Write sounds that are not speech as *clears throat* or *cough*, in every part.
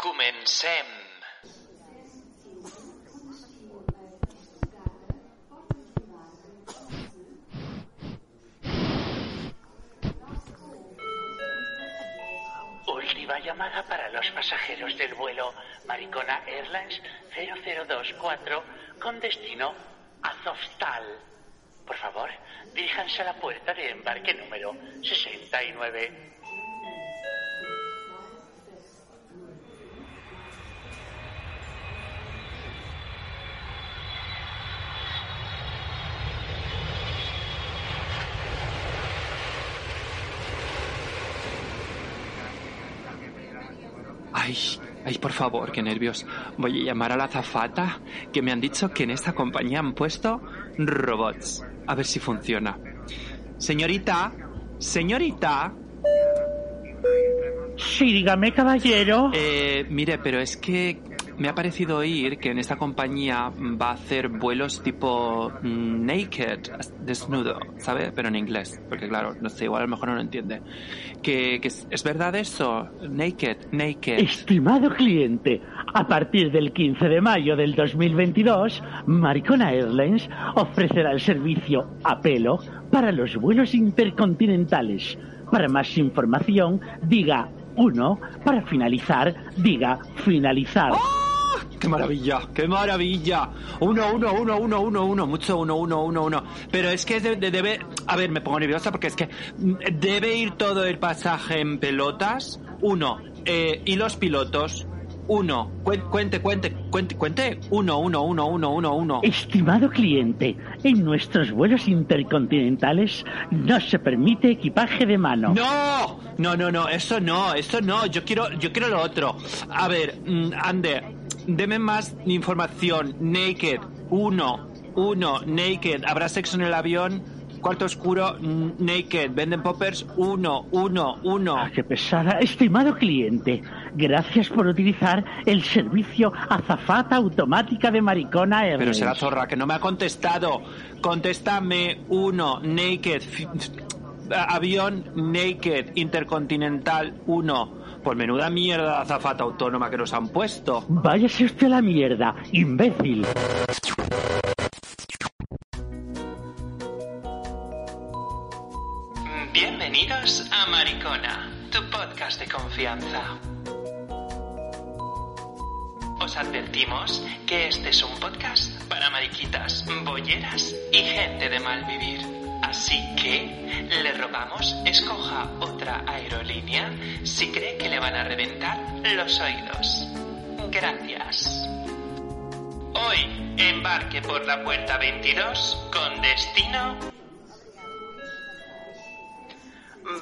Comencem. Última llamada para los pasajeros del vuelo Maricona Airlines 0024 con destino Azovstal. Por favor, diríjanse a la puerta de embarque número 69. Ay, ay, por favor, qué nervios. Voy a llamar a la azafata, que me han dicho que en esta compañía han puesto robots. A ver si funciona. Señorita, señorita. Sí, dígame, caballero. Eh, mire, pero es que me ha parecido oír que en esta compañía va a hacer vuelos tipo mm, naked, desnudo, ¿sabe? Pero en inglés, porque claro, no sé, igual a lo mejor no lo entiende. Que, que es, ¿es verdad eso? Naked, naked. Estimado cliente, a partir del 15 de mayo del 2022, Maricona Airlines ofrecerá el servicio a pelo para los vuelos intercontinentales. Para más información, diga 1. Para finalizar, diga finalizar. ¡Qué maravilla! ¡Qué maravilla! Uno, uno, uno, uno, uno, uno, mucho uno, uno, uno, uno. Pero es que de- de- debe... A ver, me pongo nerviosa porque es que mm, debe ir todo el pasaje en pelotas. Uno. Eh, y los pilotos. Uno. Cuen- Cuente, cuente, cuente, cuente. Uno, uno, uno, uno, uno, uno. Estimado cliente, en nuestros vuelos intercontinentales no se permite equipaje de mano. ¡No! No, no, no, eso no, eso no. Yo quiero, yo quiero lo otro. A ver, mm, Ande, deme más información. Naked, uno, uno, naked. ¿Habrá sexo en el avión? Cuarto oscuro, naked. Venden poppers, uno, uno, uno. Ah, ¡Qué pesada! Estimado cliente, gracias por utilizar el servicio azafata automática de Maricona. Pero será zorra que no me ha contestado. Contéstame, uno, naked. Avión naked, intercontinental, uno. Pues menuda mierda de azafata autónoma que nos han puesto. Váyase usted a la mierda, imbécil. Bienvenidos a Maricona, tu podcast de confianza. Os advertimos que este es un podcast para mariquitas, bolleras y gente de mal vivir. Así que le rogamos escoja otra aerolínea si cree que le van a reventar los oídos. Gracias. Hoy embarque por la puerta 22 con destino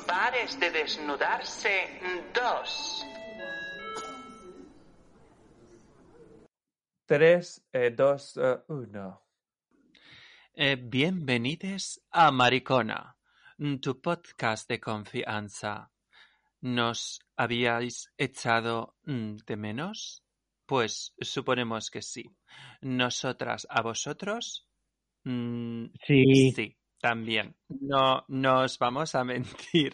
Bares de desnudarse 2. 3, 2, 1. Eh, bienvenidos a Maricona, tu podcast de confianza. ¿Nos habíais echado mm, de menos? Pues suponemos que sí. ¿Nosotras a vosotros? Mm, Sí. Sí, también. No nos vamos a *laughs* mentir.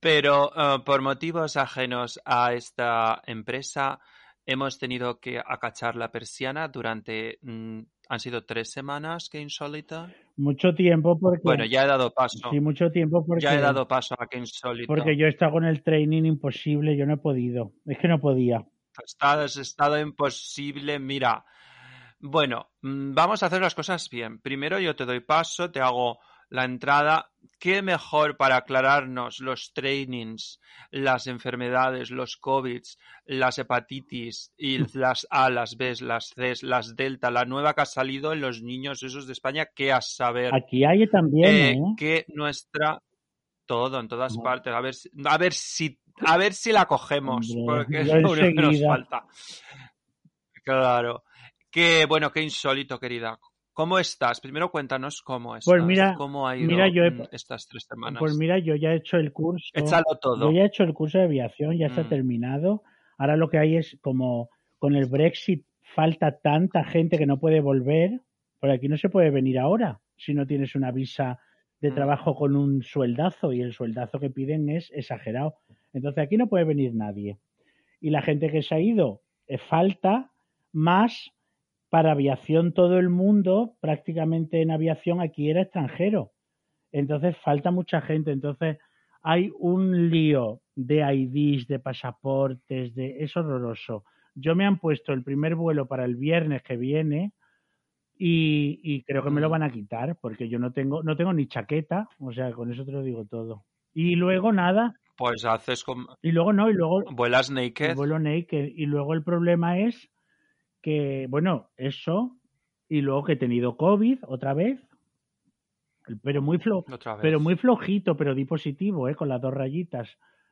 Pero eh, por motivos ajenos a esta empresa, hemos tenido que acachar la persiana durante... mm, han sido tres semanas, qué insólito. Mucho tiempo porque... Bueno, ya he dado paso. Sí, mucho tiempo porque... Ya he dado paso a qué insólito. Porque yo he estado con el training imposible, yo no he podido. Es que no podía. Es estado imposible. Mira, bueno, mm, vamos a hacer las cosas bien. Primero yo te doy paso, te hago la entrada. ¿Qué mejor para aclararnos los trainings, las enfermedades, los COVID, las hepatitis y las A, las B, las C, las Delta, la nueva que ha salido en los niños esos de España, que a saber Aquí hay también, eh, ¿eh? que nuestra todo en todas No. partes a ver si- a ver si A ver si la cogemos, Hombre, porque es lo único que nos falta. Claro. Que bueno, qué insólito, querida. ¿Cómo estás? Primero cuéntanos cómo estás. Pues mira- ¿Cómo ha ido mira, yo he- estas tres semanas? Pues mira, yo ya he hecho el curso. Échalo todo. Yo ya he hecho el curso de aviación, ya está Mm. terminado. Ahora lo que hay es como con el Brexit falta tanta gente que no puede volver. Por aquí no se puede venir ahora si no tienes una visa de Mm. trabajo con un sueldazo y el sueldazo que piden es exagerado. Entonces aquí no puede venir nadie. Y la gente que se ha ido, eh, falta más para aviación todo el mundo, prácticamente en aviación aquí era extranjero. Entonces falta mucha gente. Entonces hay un lío de IDs, de pasaportes, de es horroroso. Yo me han puesto el primer vuelo para el viernes que viene y, y creo que me lo van a quitar porque yo no tengo no tengo ni chaqueta, o sea, con eso te lo digo todo. Y luego nada, Pues haces como... y luego no, y luego Vuelas el naked. vuelo naked. Y luego el problema es que, bueno, eso, y luego que he tenido COVID otra vez, pero muy flo pero muy flojito, pero di positivo, ¿eh? con las dos rayitas.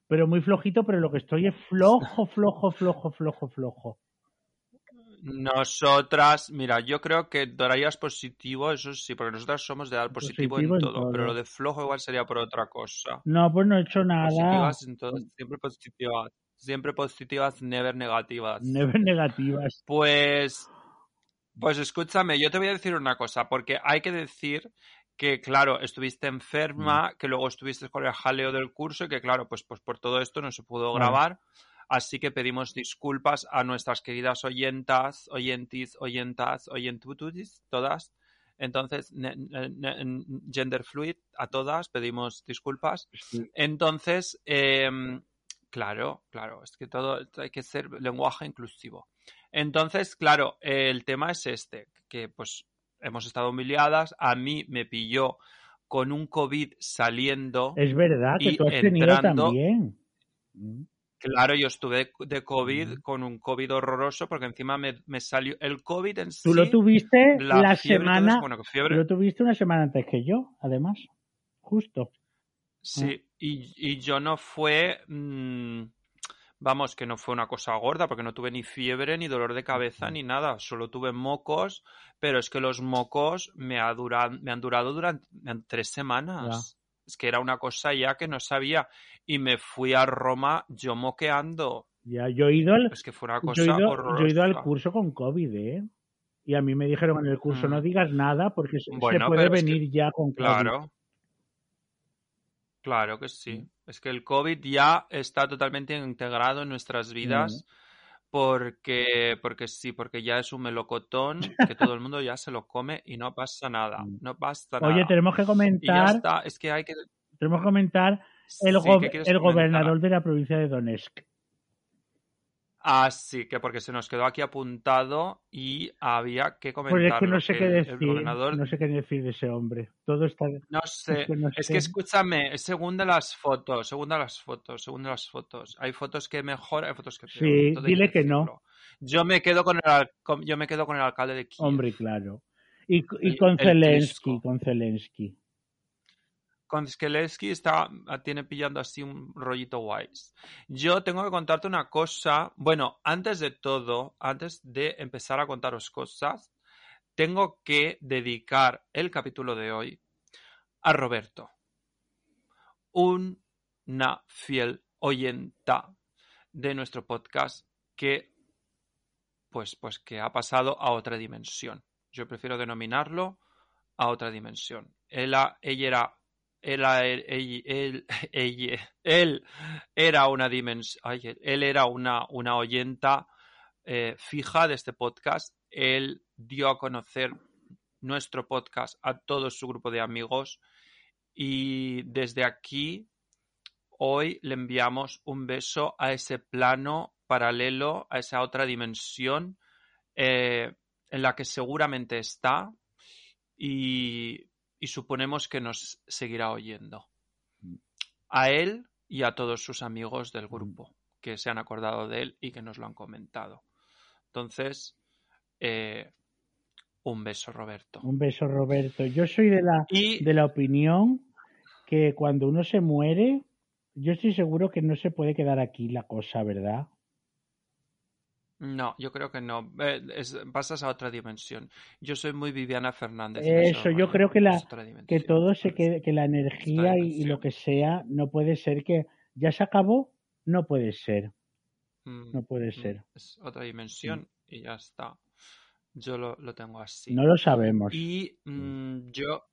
Pero muy flojito, pero lo que estoy es flojo, flojo, flojo, flojo, flojo. Nosotras, mira, yo creo que darías positivo, eso sí, porque nosotras somos de dar positivo, Positivo en en todo, todo. pero lo de flojo igual sería por otra cosa. No, pues no he hecho nada. Positivas en todo, siempre positivas. Siempre positivas, never negativas. Never negativas. Pues, pues escúchame, yo te voy a decir una cosa, porque hay que decir que, claro, estuviste enferma, que luego estuviste con el jaleo del curso y que, claro, pues, pues por todo esto no se pudo grabar. Así que pedimos disculpas a nuestras queridas oyentas, oyentis, oyentas, oyentututis, todas. Entonces, ne- ne- ne- gender fluid, a todas pedimos disculpas. Entonces, em, claro, claro, es que todo hay que ser lenguaje inclusivo. Entonces, claro, el tema es este, que pues hemos estado humiliadas, a mí me pilló con un COVID saliendo, Es verdad que Y tú has tenido entrando- también. Mm. claro, yo estuve de COVID, Ujú. con un COVID horroroso, porque encima me, me salió el COVID en Tú lo tuviste la, la, fiebre semana, bueno, fiebre, lo tuviste una semana antes que yo, además. Justo. Sí, y, y yo no fue, mm, vamos, que no fue una cosa gorda, porque no tuve ni fiebre, ni dolor de cabeza, ni nada, solo tuve mocos, pero es que los mocos me, ha duran- me han durado durante tres semanas. Es que era una cosa ya que no sabía. Y me fui a Roma yo moqueando. Ya, yo he ido al, Es que fue una yo cosa he ido, horrorosa. yo he ido al curso con COVID, ¿eh? Y a mí me dijeron en el curso, Mm. no digas nada porque se, puede pero es que- venir ya con COVID. Claro. Claro que sí. Es que el COVID ya está totalmente integrado en nuestras vidas porque, porque sí, porque ya es un melocotón *laughs* que todo el mundo ya se lo come y no pasa nada. Mm. No pasa nada. Oye, tenemos que Y ya comentar, está. Es que hay que... tenemos que comentar el, gobernador de la provincia de Donetsk. Ah, sí, que porque se nos quedó aquí apuntado y había que Pues comentarlo. es que no sé que qué decir, El gobernador no sé qué decir de ese hombre. Todo está... No sé, que no es sé. que escúchame, según de las fotos, según de las fotos, según de las fotos. Hay fotos que mejor, hay fotos que peor. Sí, todo dile que no. Yo me quedo con el yo me quedo con el alcalde de Kiev. Hombre, claro. Y, y con el Zelensky, con Zelensky. Con Zelensky está tiene pillando así un rollito guays. Yo tengo que contarte una cosa, bueno, antes de todo, antes de empezar a contaros cosas, tengo que dedicar el capítulo de hoy a Roberto, una fiel oyenta de nuestro podcast que pues, pues que ha pasado a otra dimensión. Yo prefiero denominarlo a otra dimensión. Él, ella era *laughs* él, era una dimensión, él era una, una oyenta eh, fija de este podcast. Él dio a conocer nuestro podcast a todo su grupo de amigos y desde aquí hoy le enviamos un beso a ese plano paralelo, a esa otra dimensión eh, en la que seguramente está y, y suponemos que nos seguirá oyendo. A él y a todos sus amigos del grupo que se han acordado de él y que nos lo han comentado. Entonces, eh, un beso, Roberto. Un beso, Roberto. Yo soy de la, Y de la opinión que cuando uno se muere, yo estoy seguro que no se puede quedar aquí la cosa, ¿verdad? No, yo creo que no. Eh, es- pasas a otra dimensión. Yo soy muy Viviana Fernández. Eso, yo creo que la- Que todo se quede, que la energía y, lo que sea, no puede ser que ya se acabó, no puede ser, Mm, no puede mm, ser. Es otra dimensión y ya está. Yo lo, lo tengo así. No lo sabemos. Y mm, yo,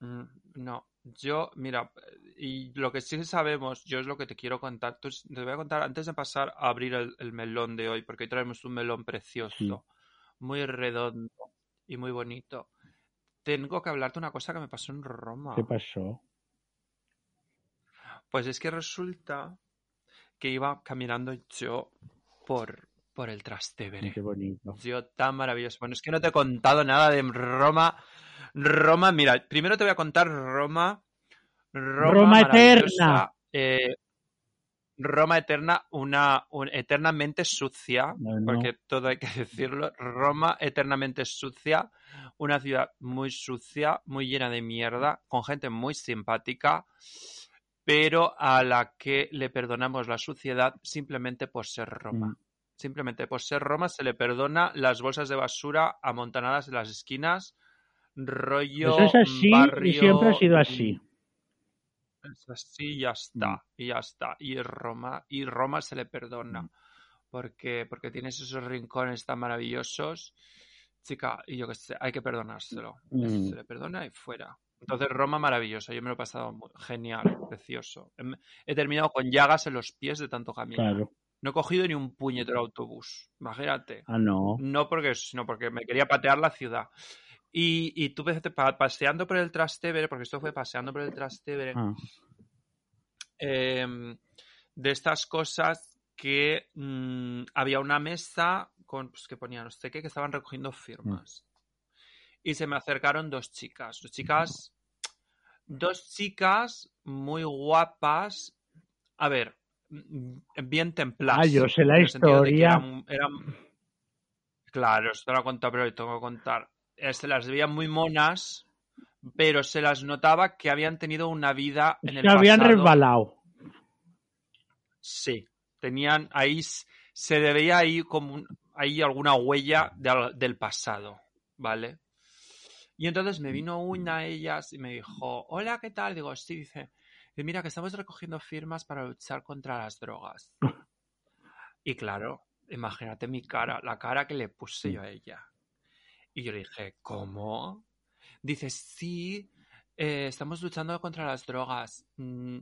mm, no, yo, mira, y lo que sí sabemos, yo es lo que te quiero contar. Tú- te voy a contar antes de pasar a abrir el, el melón de hoy, porque hoy traemos un melón precioso, Sí. muy redondo y muy bonito. Tengo que hablarte una cosa que me pasó en Roma. ¿Qué pasó? Pues es que resulta que iba caminando yo por, por el Trastevere. Qué bonito. Yo tan maravilloso. Bueno, es que no te he contado nada de Roma. Roma, mira, primero te voy a contar Roma. Roma, eterna. eh, Roma eterna, una, un- eternamente sucia, No, no. porque todo hay que decirlo. Roma eternamente sucia, una ciudad muy sucia, muy llena de mierda, con gente muy simpática, pero a la que le perdonamos la suciedad simplemente por ser Roma. Mm. Simplemente por ser Roma se le perdona las bolsas de basura amontanadas en las esquinas, rollo Eso es así barrio, y siempre ha sido así. es así y ya está, y ya está. Y Roma, y Roma se le perdona. Porque, porque tienes esos rincones tan maravillosos. Chica, y yo sé, hay que perdonárselo. Mm. Se le perdona y fuera. Entonces, Roma maravillosa. Yo me lo he pasado muy- genial, precioso. Hem- He terminado con llagas en los pies de tanto caminar. Claro. No he cogido ni un puñetero autobús. Imagínate. Ah, no. No porque, sino porque me quería patear la ciudad. Y, y tú paseando por el Trastevere, porque esto fue paseando por el Trastevere, Ah, em, de estas cosas que mm, había una mesa con pues, que ponía no sé qué, que estaban recogiendo firmas. Y se me acercaron dos chicas. Dos chicas. Dos chicas muy guapas. A ver, mm, bien templadas. Ah, yo sé la historia. eran- eran- Claro, esto lo he contado, pero lo tengo que contar. Eh, Se las veía muy monas, pero se las notaba que habían tenido una vida en el que habían pasado. resbalado. Sí, tenían ahí, se le veía ahí como un- ahí alguna huella de del pasado, ¿vale? Y entonces me vino una de ellas y me dijo, hola, ¿qué tal? Digo, sí, dice, "Y mira que estamos recogiendo firmas para luchar contra las drogas. *laughs* Y claro, imagínate mi cara, la cara que le puse yo a ella. Y yo le dije, ¿cómo? Dice, sí, eh, estamos luchando contra las drogas. Mm,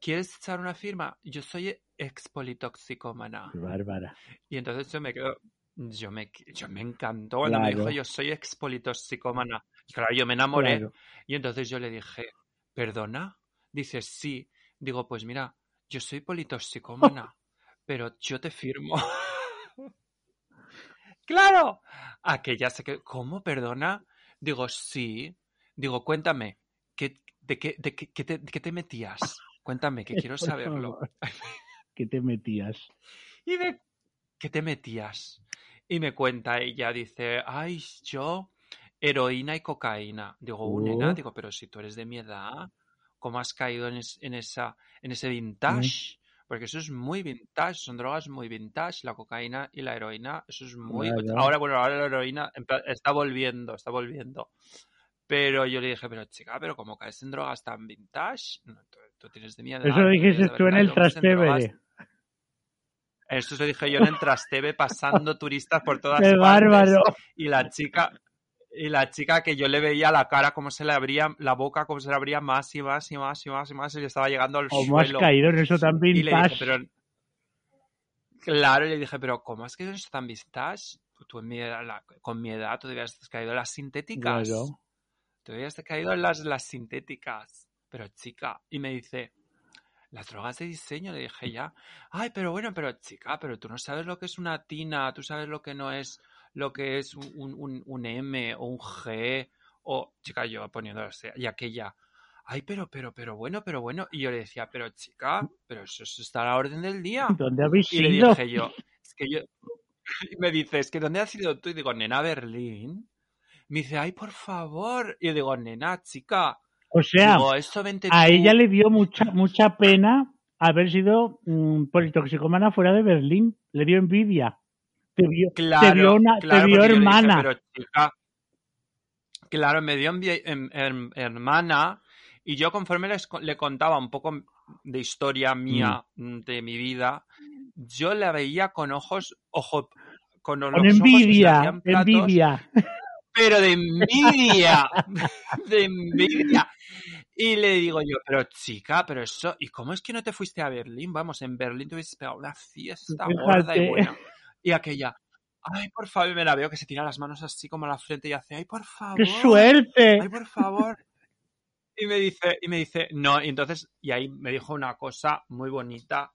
¿Quieres echar una firma? Yo soy expolitoxicómana. Bárbara. Y entonces yo me quedo, yo me, yo me encantó cuando me dijo yo soy expolitoxicómana. Y claro, yo me enamoré. Claro. Y entonces yo le dije, ¿perdona? Dice, sí. Digo, pues mira, yo soy politoxicómana, *laughs* pero yo te firmo. *laughs* ¡Claro! Aquella se quedó, ¿cómo? ¿Perdona? Digo, sí. Digo, cuéntame, ¿qué, de, qué, de qué- qué te, de qué te metías? Cuéntame, que *laughs* quiero saberlo. *laughs* ¿Qué te metías? Y ¿qué te metías? Y me cuenta ella, dice, ay, yo, heroína y cocaína. Digo, uh, nena, Oh. digo, pero si tú eres de mi edad, ¿cómo has caído en, es- en esa, en ese vintage? Porque eso es muy vintage, son drogas muy vintage, la cocaína y la heroína, eso es muy... Ahora, bueno, ahora la heroína está volviendo, está volviendo. Pero yo le dije, pero chica, pero ¿cómo caes en drogas tan vintage? No, tú, tú tienes de mi edad. Eso lo dijiste tú en el Trastevere. eso se dije yo en el Trasteve pasando *laughs* turistas por todas ¡Qué partes. bárbaro! Y la chica, y la chica que yo le veía la cara, cómo se le abría, la boca, cómo se le abría más y más y más y más y más, y le estaba llegando al ¿Cómo has caído en eso tan Y le dije, pero. Claro, y le dije, pero ¿cómo es que eso tan vintage? Tú en mi edad- la- con mi edad tú debías caído en las sintéticas. Claro. Tú debías caído en las, las sintéticas. Pero chica, y me dice, las drogas de diseño, le dije ya. Ay, pero bueno, pero chica, pero tú no sabes lo que es una tina, tú sabes lo que no es, lo que es un, un- un- M o un G, o chica, yo poniendo y aquella. Ay, pero, pero, pero bueno, pero bueno. Y yo le decía, pero chica, pero eso, eso está a la orden del día. ¿Dónde habéis Y le ido? dije yo, es que yo. Y me dice, es que ¿dónde has ido tú? Y digo, nena, Berlín. Me dice, ay, por favor. Y yo digo, nena, chica. O sea, digo, esto vente a tú". ella le dio mucha mucha pena haber sido mm, politoxicómana fuera de Berlín. Le dio envidia. Te vio, te vio, una, te vio dije, hermana. pero chica, claro, me dio em- hermana y yo conforme les le contaba un poco de historia mía, mm, de mi vida, yo la veía con ojos, ojo, con los Con ojos envidia, hacían platos, envidia. pero de envidia, *laughs* de envidia. Y le digo yo, pero chica, pero eso, ¿y cómo es que no te fuiste a Berlín? Vamos, en Berlín te hubieses pegado una fiesta gorda y buena. Y aquella, ay, por favor, y me la veo que se tira las manos así como a la frente y hace, ay, por favor. ¡Qué suerte! Ay, por favor. Y me dice, y me dice, no, y entonces, y ahí me dijo una cosa muy bonita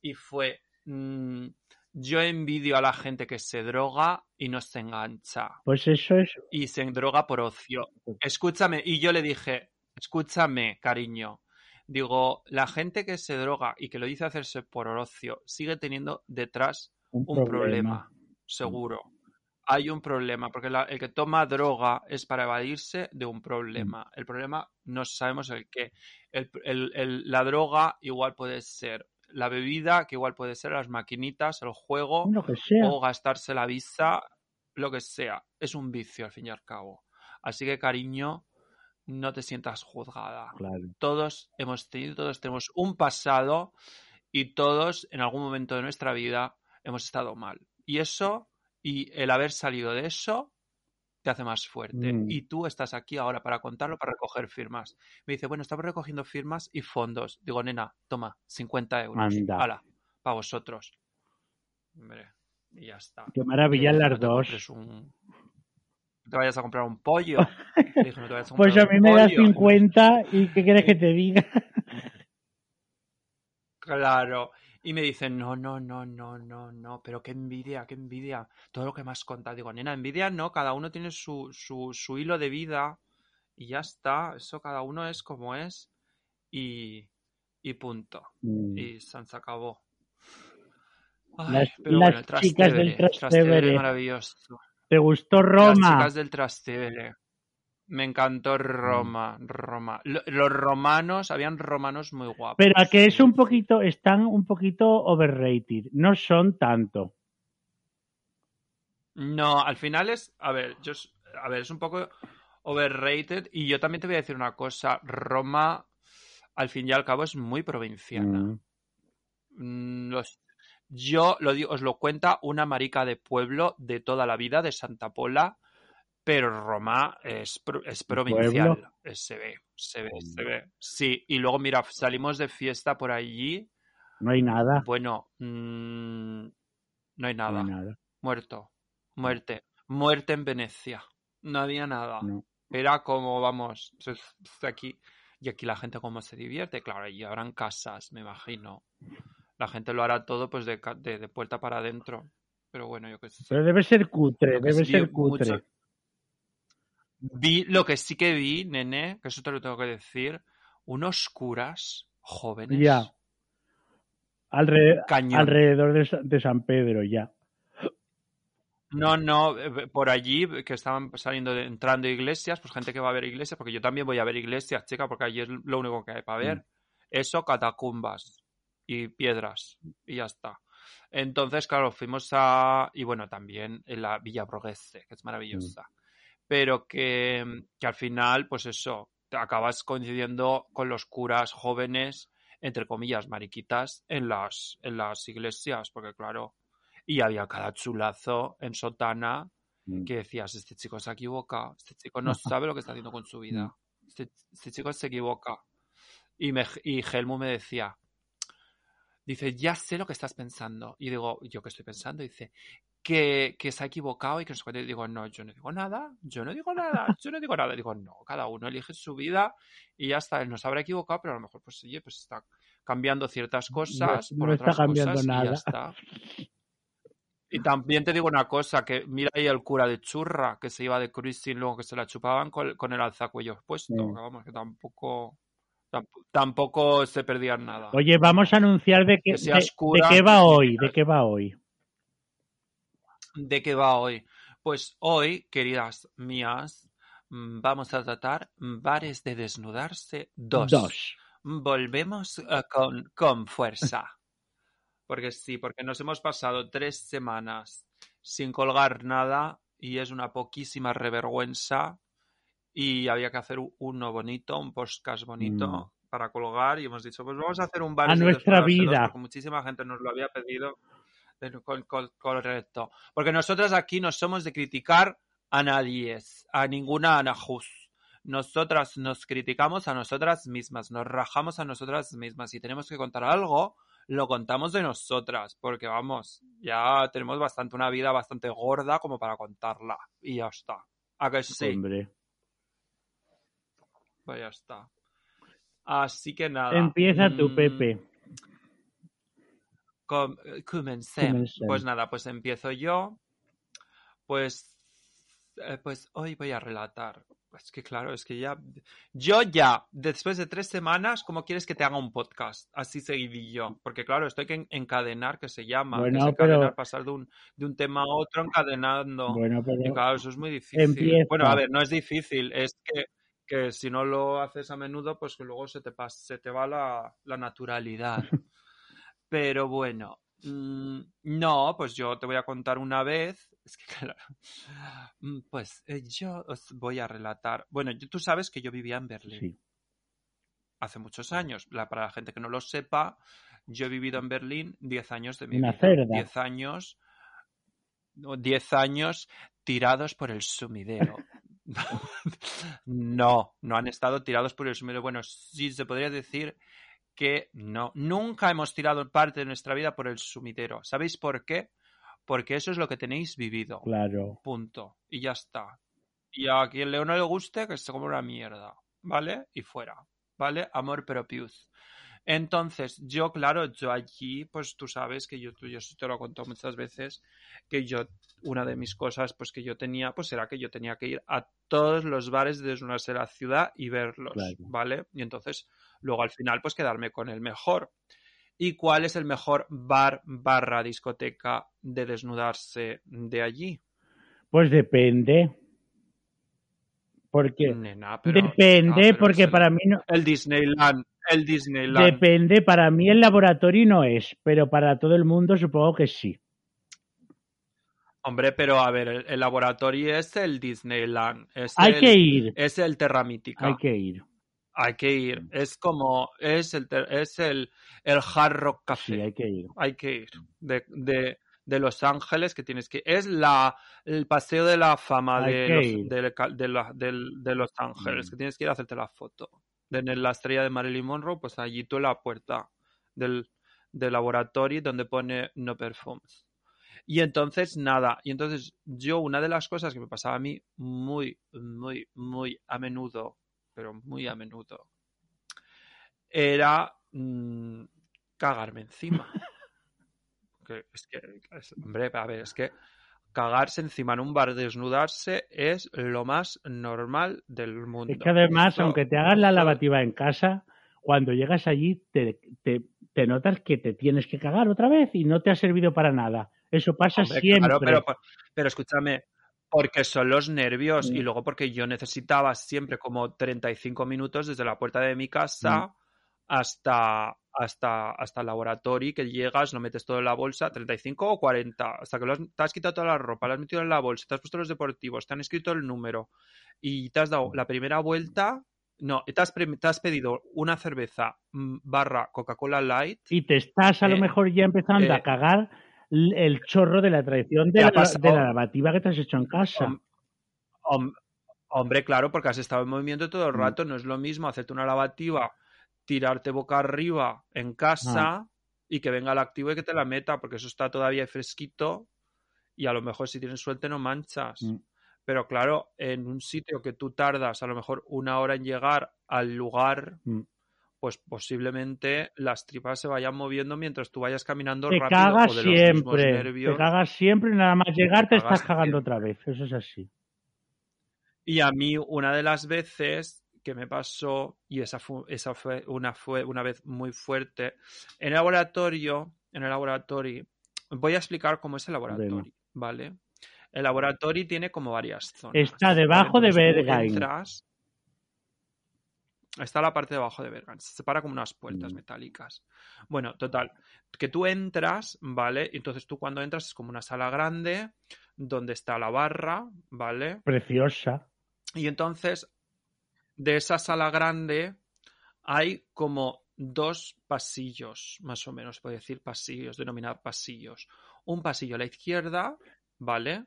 y fue, mm, yo envidio a la gente que se droga y no se engancha Pues eso es. y se droga por ocio. Escúchame, y yo le dije, escúchame, cariño. Digo, la gente que se droga y que lo dice hacerse por ocio sigue teniendo detrás Un, un problema, seguro. Hay un problema, porque la- el que toma droga es para evadirse de un problema. El problema no sabemos el qué. El- el- el- la droga igual puede ser la bebida, que igual puede ser las maquinitas, el juego, Lo que sea. o gastarse la visa, lo que sea. Es un vicio, al fin y al cabo. Así que, cariño, no te sientas juzgada. Claro. Todos hemos tenido, todos tenemos un pasado y todos en algún momento de nuestra vida hemos estado mal. Y eso, y el haber salido de eso, te hace más fuerte. Mm. Y tú estás aquí ahora para contarlo, para recoger firmas. Me dice, bueno, estamos recogiendo firmas y fondos. Digo, nena, toma, 50 euros. Hala, para vosotros. Hombre, y ya está. Qué maravilla las te dos. un- te vayas a comprar un pollo. *laughs* Dije, "No te vayas a Pues a mí me das pollo". 50 y ¿qué quieres que te diga? *laughs* Claro. Y me dicen, no, no, no, no, no, no, pero qué envidia, qué envidia. Todo lo que me has contado. Digo, nena, envidia no, cada uno tiene su, su, su hilo de vida y ya está. Eso cada uno es como es y, y punto. Mm. Y se acabó. Ay, Las- pero las bueno, el chicas del Trastevere, Trastevere. maravilloso. ¿Te gustó Las Roma? chicas del Trastevere. Me encantó Roma, Roma. Lo- Los romanos, habían romanos muy guapos. Pero a que es un poquito, están un poquito overrated. No son tanto. No, al final es, a ver, yo, a ver, es un poco overrated y yo también te voy a decir una cosa, Roma, al fin y al cabo, es muy provinciana. Mm. Mm, los- yo lo digo, os lo cuenta una marica de pueblo de toda la vida, de Santa Pola, pero Roma es, es provincial, pueblo? eh, se ve, se ve, se ve. Sí, y luego mira, salimos de fiesta por allí, No hay nada. bueno, mm, no hay No nada. hay nada. Muerto. Muerte. Muerte en Venecia. No había nada. No. Era como, vamos, aquí. Y aquí la gente cómo se divierte. Claro, y habrán casas, me imagino. La gente lo hará todo pues de, de, de puerta para adentro. Pero bueno, yo qué sé. Pero debe ser cutre, debe ser cutre. mucho- Vi lo que sí que vi, nene, que eso te lo tengo que decir, unos curas jóvenes. Ya. Alre- Cañón. alrededor de, Sa- de San Pedro, ya. No, no, eh, por allí que estaban saliendo, de- entrando iglesias, pues gente que va a ver iglesias, porque yo también voy a ver iglesias, chica, porque allí es lo único que hay para ver. Eso, catacumbas y piedras, y ya está. Entonces, claro, fuimos a. Y bueno, también en la Villa Broguese, que es maravillosa. Pero que, que al final, pues eso, te acabas coincidiendo con los curas jóvenes, entre comillas, mariquitas, en las, en las iglesias, porque claro. Y había cada chulazo en sotana Mm. que decías, este chico se ha equivocado, este chico no *laughs* sabe lo que está haciendo con su vida, este, este chico se equivoca. Y, me, y Helmu me decía, dice, ya sé lo que estás pensando. Y digo, ¿yo qué estoy pensando? Dice, que, que se ha equivocado y que no sé cuánto. Y digo, no, yo no digo nada, yo no digo nada, yo no digo nada. Digo, no, cada uno elige su vida y ya está, él no se habrá equivocado, pero a lo mejor, pues oye, pues está cambiando ciertas cosas no por está otras cambiando cosas y nada. ya está. Y también te digo una cosa, que mira ahí el cura de churra, que se iba de cruising, luego que se la chupaban con, con el alzacuellos puesto. Sí. que vamos, que tampoco, tamp- tampoco se perdían nada. Oye, vamos a anunciar de qué, Que seas de- qué va que hoy, de qué va hoy. ¿De qué va hoy? Pues hoy, queridas mías, mm, vamos a tratar bares de desnudarse dos. Dos. volvemos eh, con, con fuerza. *laughs* Porque sí, porque nos hemos pasado tres semanas sin colgar nada y es una poquísima revergüenza y había que hacer uno bonito, un podcast bonito Mm. para colgar y hemos dicho, pues vamos a hacer un bar A nuestra vida. porque muchísima gente nos lo había pedido. Correcto. Porque nosotras aquí no somos de criticar a nadie, a ninguna Anajus. Nosotras nos criticamos a nosotras mismas, nos rajamos a nosotras mismas. Si tenemos que contar algo, lo contamos de nosotras, porque vamos, ya tenemos bastante una vida bastante gorda como para contarla. Y ya está. ¿A que sí? Hombre. Pues ya está. Así que nada. Empieza tu mm, Pepe. Com- eh, comencem. Comencem. Pues nada, pues empiezo yo. Pues, eh, pues hoy voy a relatar. Es que claro, es que ya. Yo ya, después de tres semanas, ¿cómo quieres que te haga un podcast? Así seguidillo. Porque claro, estoy que en- encadenar, que se llama. que Bueno, es encadenar, pero- pasar de un, de un tema a otro encadenando. Bueno, Y pero claro, eso es muy difícil. Empieza. Bueno, a ver, no es difícil, es que, que si no lo haces a menudo, pues que luego se te, pas- se te va la, la naturalidad. *laughs* Pero bueno, mm, no, pues yo te voy a contar una vez. *laughs* Es que claro, mm, pues eh, yo os voy a relatar. Bueno, tú sabes que yo vivía en Berlín sí. hace muchos años. La- para la gente que no lo sepa, yo he vivido en Berlín 10 años de mi Una vida. cerda. 10 años, no, 10 años tirados por el sumidero. *laughs* no, no han estado tirados por el sumidero. Bueno, sí se podría decir que no. Nunca hemos tirado parte de nuestra vida por el sumidero. ¿Sabéis por qué? Porque eso es lo que tenéis vivido. Claro. Punto. Y ya está. Y a quien le no le guste, que se coma una mierda. ¿Vale? Y fuera. ¿Vale? Amor propius. Entonces, yo, claro, yo allí, pues tú sabes que yo, tú, yo te lo he contado muchas veces, que yo, una de mis cosas, pues que yo tenía, pues era que yo tenía que ir a todos los bares de la ciudad y verlos, Claro. ¿vale? Y entonces, luego al final, pues quedarme con el mejor. ¿Y cuál es el mejor bar barra discoteca de desnudarse de allí? Pues depende. Porque Nena, pero- depende, ah, pero porque el- para mí no. El Disneyland, el Disneyland. Depende, para mí el laboratorio no es, pero para todo el mundo supongo que sí. Hombre, pero a ver, el, el laboratorio es el Disneyland. Es Hay el, que ir, Es el Terra Mítica. hay que ir. Hay que ir. Es como, es el, es el, el Hard Rock Café. Sí, hay que ir. hay que ir. De, de, de Los Ángeles que tienes que Es la, el paseo de la fama de los, de, la- de la- del- de Los Ángeles, Mm. que tienes que ir a hacerte la foto. De, en la estrella de Marilyn Monroe, pues allí tú la puerta del, del laboratorio donde pone no perfumes. Y entonces, nada, y entonces yo una de las cosas que me pasaba a mí muy, muy, muy a menudo, pero muy a menudo, era mm, cagarme encima. *laughs* Que es que, es- hombre, a ver, es que cagarse encima en un bar, desnudarse, es lo más normal del mundo. Es que además, Esto- aunque te hagas la lavativa en casa, cuando llegas allí te, te, te notas que te tienes que cagar otra vez y no te ha servido para nada. Eso pasa Hombre, siempre. claro, pero, pero escúchame, porque son los nervios Mm. y luego porque yo necesitaba siempre como 35 minutos desde la puerta de mi casa Mm. Hasta, hasta, hasta el laboratorio, que llegas, lo metes todo en la bolsa, 35 o 40, hasta que lo has- te has quitado toda la ropa, lo has metido en la bolsa, te has puesto los deportivos, te han escrito el número y te has dado la primera vuelta. No, te has, te has pedido una cerveza mm, barra Coca-Cola Light y te estás a lo Eh, mejor ya empezando eh, a cagar l- el chorro de la tradición de la, pasado- de la lavativa que te has hecho en casa. Hom- hom- hombre, claro, porque has estado en movimiento todo el Mm. rato. No es lo mismo hacerte una lavativa, tirarte boca arriba en casa Ah. y que venga el activo y que te la meta, porque eso está todavía fresquito y a lo mejor si tienes suerte no manchas. Mm. Pero claro, en un sitio que tú tardas a lo mejor una hora en llegar al lugar, Mm. pues posiblemente las tripas se vayan moviendo mientras tú vayas caminando Te rápido cagas o de los siempre, nervios. te cagas siempre y nada más llegar te, estás cagando siempre. otra vez. Eso es así. Y a mí una de las veces que me pasó, y esa fue, esa fue una, fue una vez muy fuerte, en el laboratorio, en el laboratorio, voy a explicar cómo es el laboratorio. ¿vale? El laboratorio tiene como varias zonas. Está debajo ¿vale? de entras- está la parte de abajo de Bergan. Se separa como unas puertas Mm. metálicas. Bueno, total. Que tú entras, ¿vale? Entonces tú cuando entras es como una sala grande donde está la barra, ¿vale? Preciosa. Y entonces, de esa sala grande hay como dos pasillos, más o menos, puede decir pasillos, denominar pasillos. Un pasillo a la izquierda, ¿vale?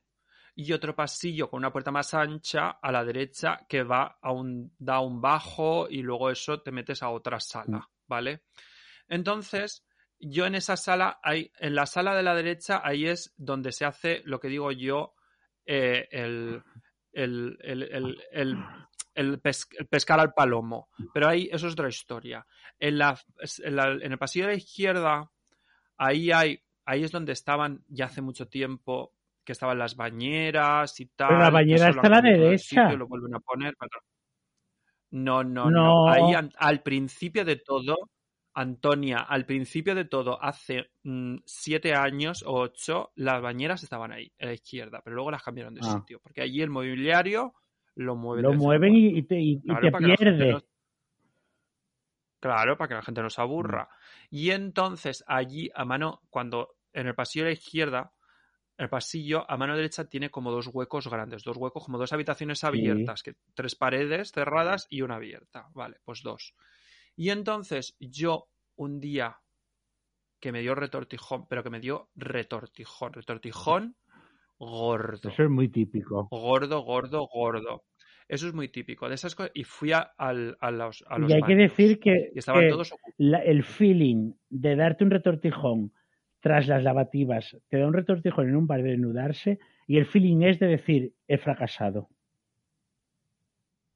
Y otro pasillo con una puerta más ancha a la derecha que va a un, da un bajo y luego eso te metes a otra sala, ¿vale? Entonces, yo en esa sala, hay, en la sala de la derecha, ahí es donde se hace lo que digo yo, eh, el, el, el, el, el, pes- el pescar al palomo. Pero ahí eso es otra historia. En, la, en, la- en el pasillo de la izquierda, ahí hay, ahí es donde estaban ya hace mucho tiempo, que estaban las bañeras y tal. Pero la bañera está a la derecha. sitio, lo vuelven a poner. pero- No, no, no. No. Ahí an- al principio de todo, Antonia, al principio de todo, hace mm, siete años o ocho, las bañeras estaban ahí, a la izquierda, pero luego las cambiaron de Ah. sitio, porque allí el mobiliario lo mueven. Lo y, y te, y- y Claro, te para que la gente pierde. no- Claro, para que la gente no se aburra. Y entonces allí a mano, cuando en el pasillo de la izquierda, el pasillo a mano derecha tiene como dos huecos grandes, dos huecos, como dos habitaciones abiertas, que tres paredes cerradas y una abierta. Vale, pues dos. Y entonces yo un día que me dio retortijón, pero que me dio retortijón, retortijón gordo Eso es muy típico. gordo, gordo, gordo. Eso es muy típico de esas cosas. Y fui a, al- a los, a los Y hay que decir que, Y estaban que todos ocupados. la- el feeling de darte un retortijón tras las lavativas, te da un retortijón en un bar de desnudarse y el feeling es de decir, he fracasado.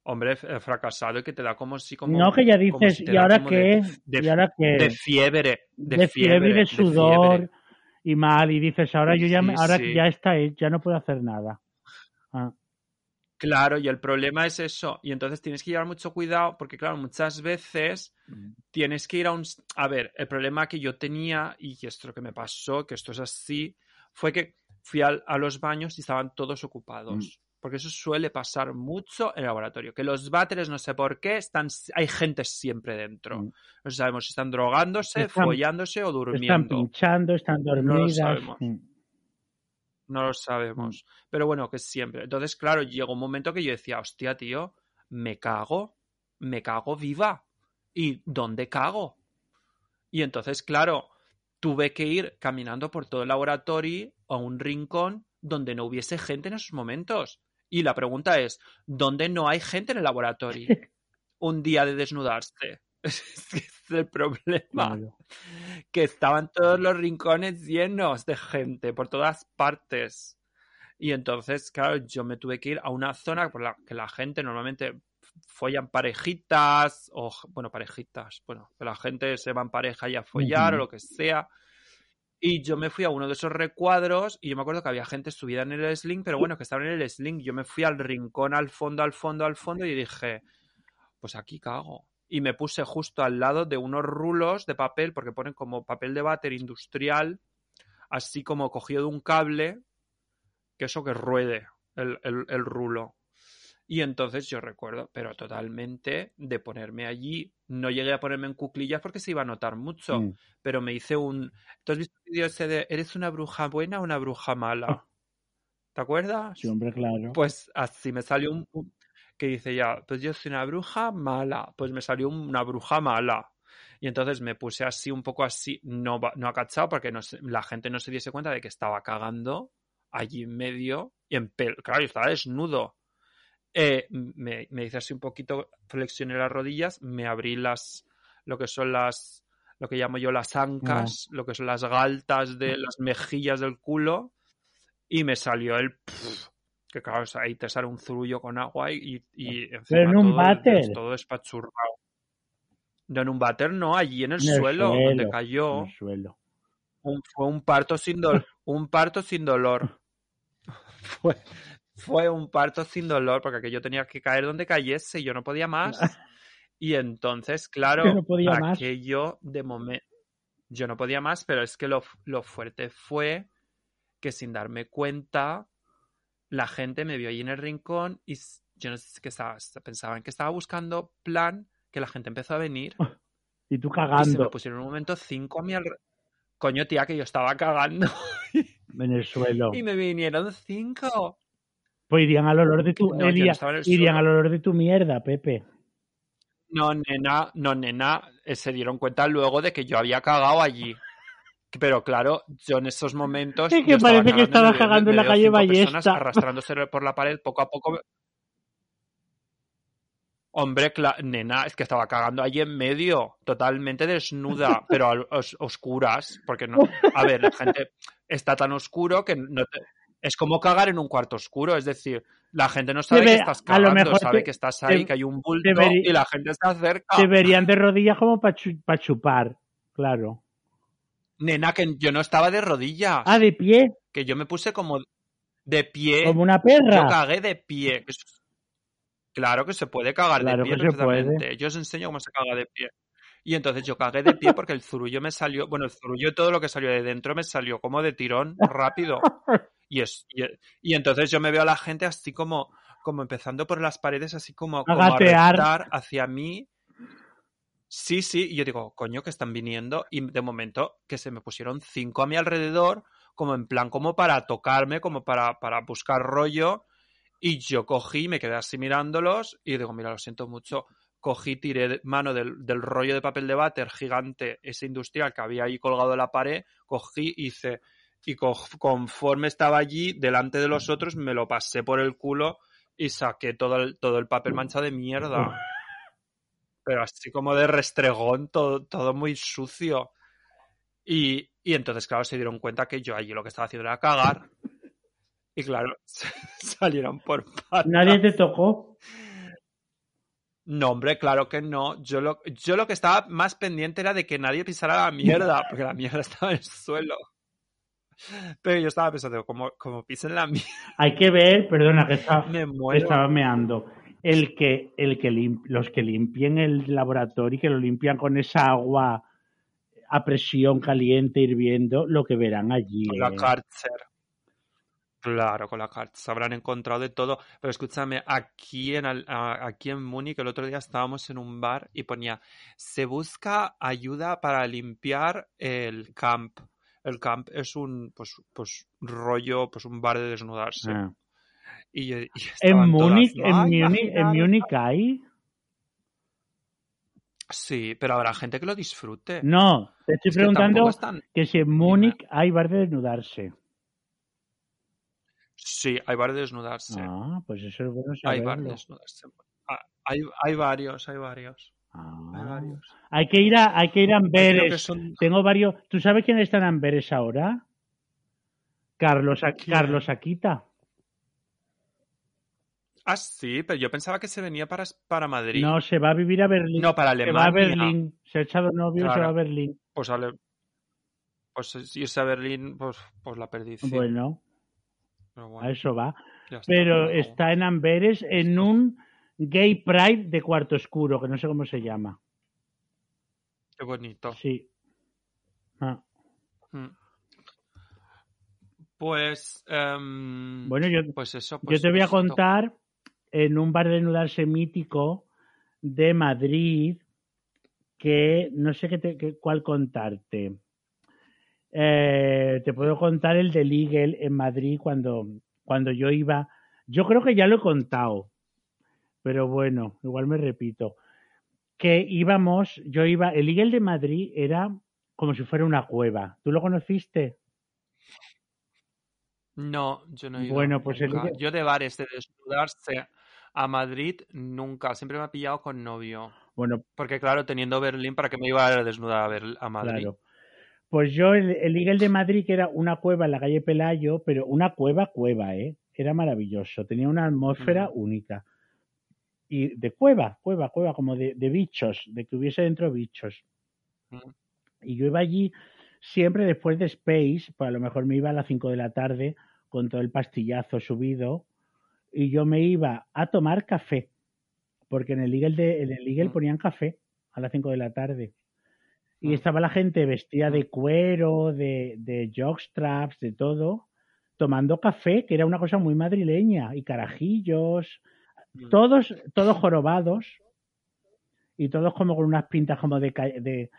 Hombre, he fracasado y que te da como si como. no que ya dices, si ¿y ahora qué? de- ¿Y de- ahora qué? De fiebre. De, de fiebre y de sudor fiebre. Y mal y dices ahora yo ya me- Sí, ahora sí. ya está hecho, ya no puedo hacer nada Ah, Claro, y el problema es eso. Y entonces tienes que llevar mucho cuidado porque, claro, muchas veces tienes que ir a un... A ver, el problema que yo tenía, y esto es lo que me pasó, que esto es así, fue que fui al- a, los baños y estaban todos ocupados. Porque eso suele pasar mucho en el laboratorio. Que los váteres, no sé por qué, están, hay gente siempre dentro. Mm. No sabemos si están drogándose, Están- follándose o están durmiendo. pinchando están No lo dormidas sabemos. Mm. No lo sabemos. Pero bueno, que siempre. Entonces, claro, llegó un momento que yo decía, hostia, tío, me cago, me cago viva. ¿Y dónde cago? Y entonces, claro, tuve que ir caminando por todo el laboratorio a un rincón donde no hubiese gente en esos momentos. Y la pregunta es, ¿dónde no hay gente en el laboratorio? Un día de desnudarse. *laughs* Es el problema Claro. que estaban todos los rincones llenos de gente por todas partes. Y entonces, claro, yo me tuve que ir a una zona por la que la gente normalmente follan parejitas, o bueno, parejitas, bueno, que la gente se va en pareja y a follar o lo que sea. Y yo me fui a uno de esos recuadros y yo me acuerdo que había gente subida en el sling, pero bueno, que estaban en el sling. Yo me fui al rincón, al fondo, al fondo, al fondo y dije, pues aquí cago. Y me puse justo al lado de unos rulos de papel, porque ponen como papel de váter industrial, así como cogido de un cable, que eso que ruede el, el- el rulo. Y entonces yo recuerdo, pero totalmente, de ponerme allí. No llegué a ponerme en cuclillas porque se iba a notar mucho, Mm. pero me hice un... ¿Tú has visto el vídeo ese de ¿eres una bruja buena o una bruja mala? ¿Te acuerdas? Sí, hombre, claro. Pues así me salió un, que dice ya, pues yo soy una bruja mala, pues me salió una bruja mala. Y entonces me puse así, un poco así, no, no acachado, porque no la gente no se diese cuenta de que estaba cagando allí en medio y en pelo. Claro, yo estaba desnudo. Eh, me, me hice así un poquito, flexioné las rodillas, me abrí las, lo que son las, lo que llamo yo las ancas, lo que son las galtas de las mejillas del culo, y me salió el que claro, o sea, ahí te sale un zurullo con agua y, y encima Pero en un todo, váter. todo despachurrado. No en un váter, no, allí en el, En el suelo, donde cayó. en el suelo. Un- fue un parto sin dolor. un parto sin dolor. *laughs* Fue, fue un parto sin dolor, porque aquello tenía que caer donde cayese y yo no podía más. Y entonces, claro, Yo no podía más. aquello de momento. Yo no podía más, pero es que lo, lo fuerte fue que sin darme cuenta, la gente me vio ahí en el rincón y yo no sé qué estaba, pensaban que estaba buscando plan que la gente empezó a venir Y tú y se me cagando pusieron en un momento cinco a mi alrededor. Coño, tía, que yo estaba cagando en el suelo. *laughs* y me vinieron cinco. Pues irían al olor de tu... No, estaba irían al olor de tu mierda, Pepe. No, nena, no, nena, eh, se dieron cuenta luego de que yo había cagado allí. Pero claro, yo en esos momentos. *laughs* Es que estaba parece que veo- cagando en la calle Ballesta. arrastrándose por la pared poco a poco. Hombre, nena, es que estaba cagando allí en medio, totalmente desnuda, *laughs* pero a os- oscuras, porque no. A ver, la gente está tan oscuro que no te- es como cagar en un cuarto oscuro, es decir, la gente no sabe Debe- que estás a lo cagando, mejor sabe te- que estás ahí, te- que hay un bulto y la gente está cerca. Te verían de rodillas como para chupar, claro. Nena, que yo no estaba de rodillas, Ah, de pie, que yo me puse como de pie. como una Yo perra. cagué de pie. Claro que se puede cagar Claro de pie perfectamente. Yo os enseño cómo se caga de pie. Y entonces yo cagué de pie porque el zurullo me salió, bueno, el zurullo todo lo que salió de dentro me salió como de tirón rápido. *laughs* Y es y, y entonces yo me veo a la gente así como como empezando por las paredes así como, como a reptar hacia mí. Sí, sí, y yo digo, coño, que están viniendo. Y de momento que se me pusieron cinco a mi alrededor, como en plan, como para tocarme, como para, para buscar rollo. Y yo cogí, me quedé así mirándolos y digo, mira, lo siento mucho. Cogí, tiré mano del, del rollo de papel de váter gigante, ese industrial que había ahí colgado de la pared, cogí, hice, y co- conforme estaba allí, delante de los otros, me lo pasé por el culo y saqué todo el, todo el papel manchado de mierda. *laughs* Pero así como de restregón, todo, todo muy sucio. Y, y entonces, claro, se dieron cuenta que yo allí lo que estaba haciendo era cagar. Y claro, *laughs* salieron por patas. Nadie te tocó. No, hombre, claro que no. Yo lo, yo lo que estaba más pendiente era de que nadie pisara la mierda, *laughs* porque la mierda estaba en el suelo. Pero yo estaba pensando, como, como pisen la mierda, Hay que ver, perdona, que estaba, me muero. estaba meando. El que, el que lim- los que limpien el laboratorio y que lo limpian con esa agua a presión caliente hirviendo, lo que verán allí. La eh. cárcel. Claro, con la cárcel. Habrán encontrado de todo. Pero escúchame, aquí en, aquí en Múnich, el otro día estábamos en un bar y ponía, se busca ayuda para limpiar el camp. El camp es un, pues, pues, rollo, pues un bar de desnudarse. Ah. Y, En Múnich, en "Ay, Múnich, en imaginaros". Múnich hay. Sí, pero habrá gente que lo disfrute. No, te estoy Es que preguntando tampoco es tan- que si en Múnich hay bar de desnudarse. Sí, hay bar de desnudarse. Ah, pues eso es bueno hay bar de desnudarse. Ah, Hay, hay varios, hay varios. Hay Ah. varios. Hay que ir a, hay que ir a Amberes. son- Tengo varios. ¿Tú sabes quién está en Amberes ahora? Carlos. Carlos Aquita. Ah, sí, pero yo pensaba que se venía para, para Madrid. No, se va a vivir a Berlín. No, para se va a Alemania. Berlín. Se ha echado novio y se va a Berlín. Pues, ale- pues si irse a Berlín, pues, pues la perdición. Bueno, pero bueno, a eso va. está, Pero está en Amberes en un gay pride de cuarto oscuro, que no sé cómo se llama. Qué bonito. Sí. Ah. Mm. Pues, em, Bueno, yo, pues eso. yo pues te voy a contar en un bar de desnudarse mítico de Madrid que no sé qué te- qué- cuál contarte. Eh, te puedo contar el de Ligel en Madrid cuando, cuando yo iba. Yo creo que ya lo he contado, pero bueno, igual me repito. Que íbamos, yo iba, el Ligel de Madrid era como si fuera una cueva. ¿Tú lo conociste? No, yo no he ido Bueno, pues el-. Yo de bares de desnudarse a Madrid nunca. Siempre me ha pillado con novio. Bueno, Porque claro, teniendo Berlín, ¿para qué me iba a desnudar a, Berl- a Madrid? Claro. Pues yo, el, el Eagle de Madrid, que era una cueva en la calle Pelayo, pero una cueva, cueva, ¿eh? Era maravilloso. Tenía una atmósfera Ujú. única. Y de cueva, cueva, cueva, como de, de bichos, de que hubiese dentro bichos. Ujú. Y yo iba allí siempre después de Space, pues a lo mejor me iba a las 5 de la tarde con todo el pastillazo subido, y yo me iba a tomar café, porque en el Eagle, de, en el Eagle Mm. ponían café a las 5 de la tarde. Y Mm. estaba la gente vestida Mm. de cuero, de, de jockstraps, de todo, tomando café, que era una cosa muy madrileña, y carajillos, Mm. todos, todos jorobados. y todos como con unas pintas como de, de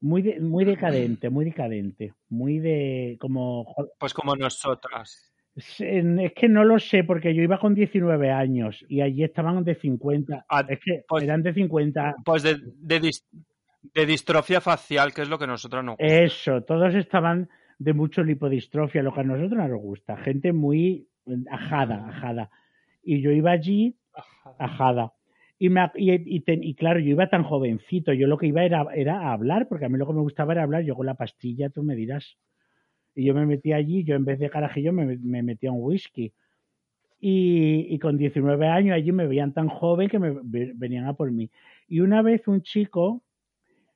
muy de- muy decadente, muy decadente, muy de como Pues como nosotras. es que no lo sé porque yo iba con 19 años y allí estaban de 50, Ah, es que pues- eran de 50 Pues de, de distrofia facial, que es lo que nosotros no Eso, todos estaban de mucho lipodistrofia, lo que a nosotros no nos gusta. Gente muy ajada, ajada. Y yo iba allí, ajada. Y, me, y, y te- y claro, yo iba tan jovencito, yo lo que iba era, era a hablar, porque a mí lo que me gustaba era hablar, yo con la pastilla, tú me dirás. Y yo me metí allí, yo en vez de carajillo me, me metía un whisky. Y, y con 19 años allí me veían tan joven que me ve- venían a por mí. Y una vez un chico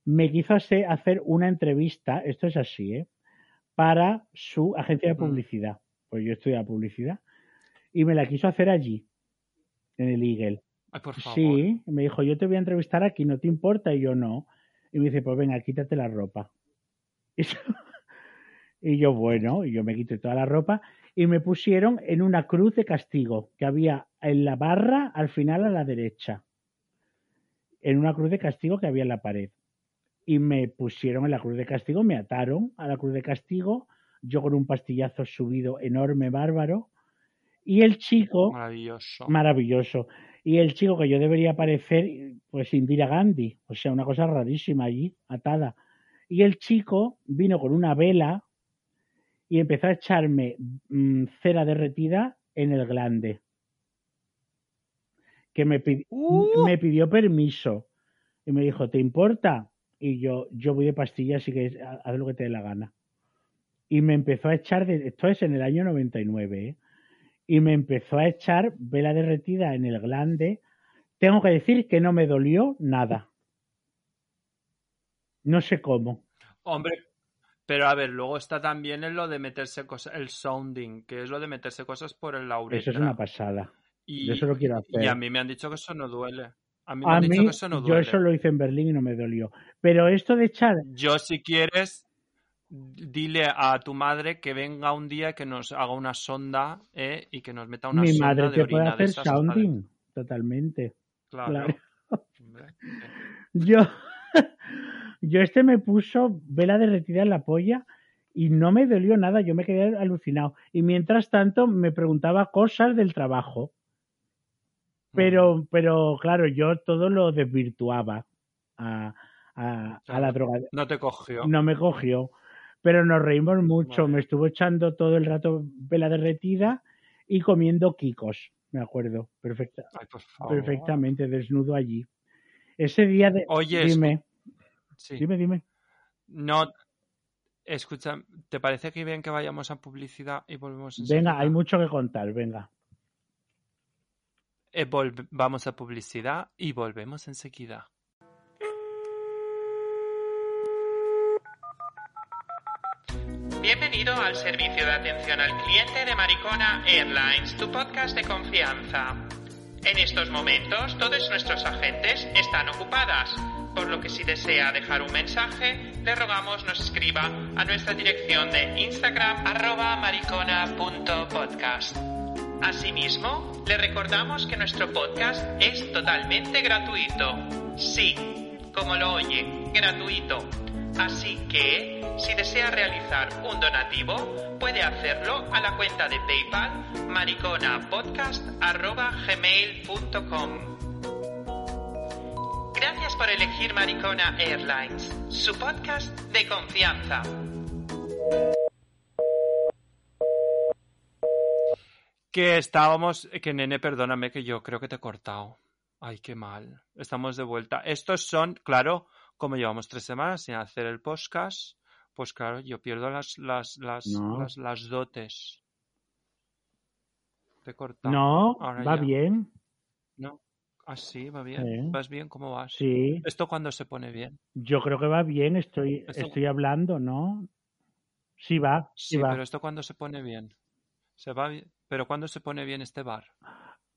me quiso hacer, una entrevista, esto es así, ¿eh? para su agencia de publicidad. Pues yo estudiaba publicidad. Y me la quiso hacer allí, en el Eagle. Ay, por favor. Sí, me dijo, yo te voy a entrevistar aquí, ¿no te importa? Y yo no. Y me dice, pues venga, quítate la ropa. *laughs* Y yo, y yo, bueno, y yo me quité toda la ropa y me pusieron en una cruz de castigo que había en la barra al final a la derecha. En una cruz de castigo que había en la pared. Y me pusieron en la cruz de castigo, me ataron a la cruz de castigo, yo con un pastillazo subido enorme, bárbaro. Y el chico, Maravilloso. maravilloso. Y el chico que yo debería parecer, pues Indira Gandhi, o sea, una cosa rarísima allí, atada. Y el chico vino con una vela y empezó a echarme mm, cera derretida en el glande. Que me, ¡Uh! me pidió permiso y me dijo, ¿te importa? Y yo, yo voy de pastillas, así que haz lo que te dé la gana. Y me empezó a echar, de, esto es en el año 99, ¿eh? y me empezó a echar vela derretida en el glande. Tengo que decir que no me dolió nada. No sé cómo. Hombre, pero a ver, luego está también en lo de meterse cosas, el sounding, que es lo de meterse cosas por el lauretra. Eso es una pasada. y, yo eso lo quiero hacer. Y a mí me han dicho que eso no duele. A mí me A han dicho que eso no yo duele. eso lo hice en Berlín y no me dolió. Pero esto de echar, Yo, si quieres, dile a tu madre que venga un día y que nos haga una sonda ¿eh? y que nos meta una mi sonda madre de te puede orina hacer esas sounding. Totalmente. Claro. Claro. Hombre. *laughs* Yo, *laughs* yo este me puso vela derretida en la polla y no me dolió nada, yo me quedé alucinado. Y mientras tanto me preguntaba cosas del trabajo. Pero, pero claro, yo todo lo desvirtuaba a, a, a la droga. No te cogió. No me cogió. Pero nos reímos mucho. Vale. Me estuvo echando todo el rato vela derretida y comiendo kikos, me acuerdo. Perfecta, Ay, por favor. perfectamente, desnudo allí. Ese día de. Oye, dime, Sí. dime, dime. No, escucha, ¿te parece que bien que vayamos a publicidad y volvemos Venga, enseguida? hay mucho que contar, venga. Eh, vamos a publicidad y volvemos enseguida. Bienvenido al servicio de atención al cliente de Maricona Airlines, tu podcast de confianza. En estos momentos todos nuestros agentes están ocupadas, por lo que si desea dejar un mensaje, le rogamos nos escriba a nuestra dirección de Instagram maricona.podcast. Asimismo, le recordamos que nuestro podcast es totalmente gratuito. Sí, como lo oye, gratuito. Así que, si desea realizar un donativo, puede hacerlo a la cuenta de PayPal mariconapodcast.gmail.com Gracias por elegir Maricona Airlines, su podcast de confianza. Que estábamos, que nene, perdóname que yo creo que te he cortado. Ay, qué mal. Estamos de vuelta. Estos son, claro, como llevamos tres semanas sin hacer el podcast, pues claro, yo pierdo las, las, las, No. las, las dotes. Te he cortado. No, Ahora va ya. bien. ¿No? Ah, sí, va bien. ¿Vas bien? ¿Cómo vas? Sí, ¿Esto cuando se pone bien? yo creo que va bien. Estoy, Esto- estoy hablando, ¿no? Sí va, sí, Sí, va. pero esto cuando se pone bien. Se va bien. Pero ¿cuándo se pone bien este bar?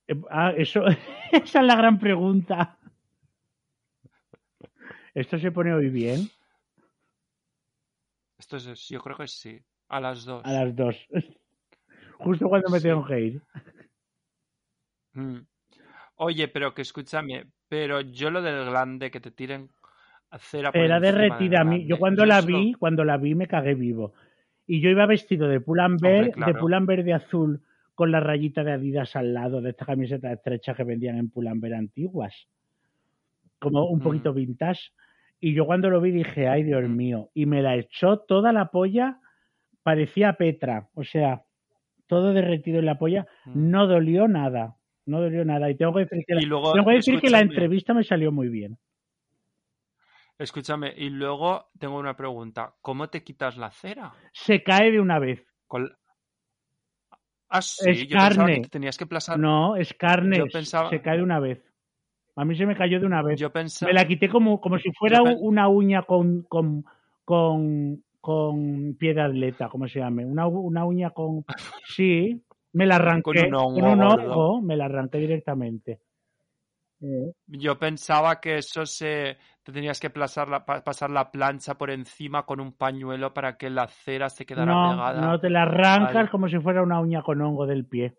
Eh, Ah, eso, *laughs* esa es la gran pregunta. ¿Esto se pone hoy bien? Esto es, yo creo que sí. A las dos. A las dos. *laughs* Justo cuando me Sí. tengo que ir. *laughs* Mm. Oye, pero que escúchame, pero yo lo del glande que te tiren cera por Era derretida a mí. Yo cuando la vi, cuando la vi me cagué vivo. Y yo iba vestido de Hombre, claro. de pull&bear de azul con la rayita de Adidas al lado de estas camisetas estrechas que vendían en pull&bear antiguas. Como un Mm. poquito vintage. Y yo cuando lo vi dije, ay Dios Mm. mío. Y me la echó toda la polla, parecía Petra. O sea, todo derretido en la polla. Mm. No dolió nada. No dolió nada. Y tengo que decir que la, luego, tengo que, decir que la entrevista me salió muy bien. Escúchame, y luego tengo una pregunta. ¿Cómo te quitas la cera? Se cae de una vez. Con- Ah, sí, Es yo pensaba carne. que te tenías que plasar. No, es carne. Yo pensaba- Se cae de una vez. A mí se me cayó de una vez. Yo pensaba. Me la quité como, como si fuera Yo una uña con, con, con, con pie de atleta, ¿cómo se llame? Una, una uña con... *laughs* Sí, me la arranqué. Con un hongo con un me la arranqué directamente. Yo pensaba que eso se. Te tenías que plasar la- pa- pasar la plancha por encima con un pañuelo para que la cera se quedara No, pegada. no, te la arrancas Vale. como si fuera una uña con hongo del pie.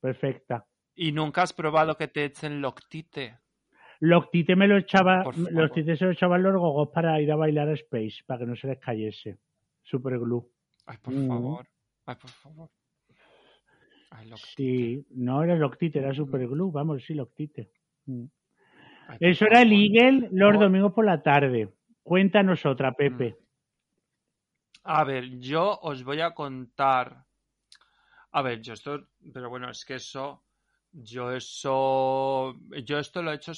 Perfecta. Y nunca has probado que te echen loctite. Loctite me lo echaba. Loctite se lo echaban los gogos para ir a bailar a Space, para que no se les cayese. Super glue. Ay, por Mm. favor. Ay, por favor. Ay, loctite. Sí, no era Loctite, era Super Glue, vamos, sí, Loctite. Mm. Eso era favor. legal los domingos por la tarde. Cuéntanos otra, Pepe. A ver, yo os voy a contar. A ver, yo esto. Pero bueno, es que eso. Yo eso. Yo esto lo he hecho.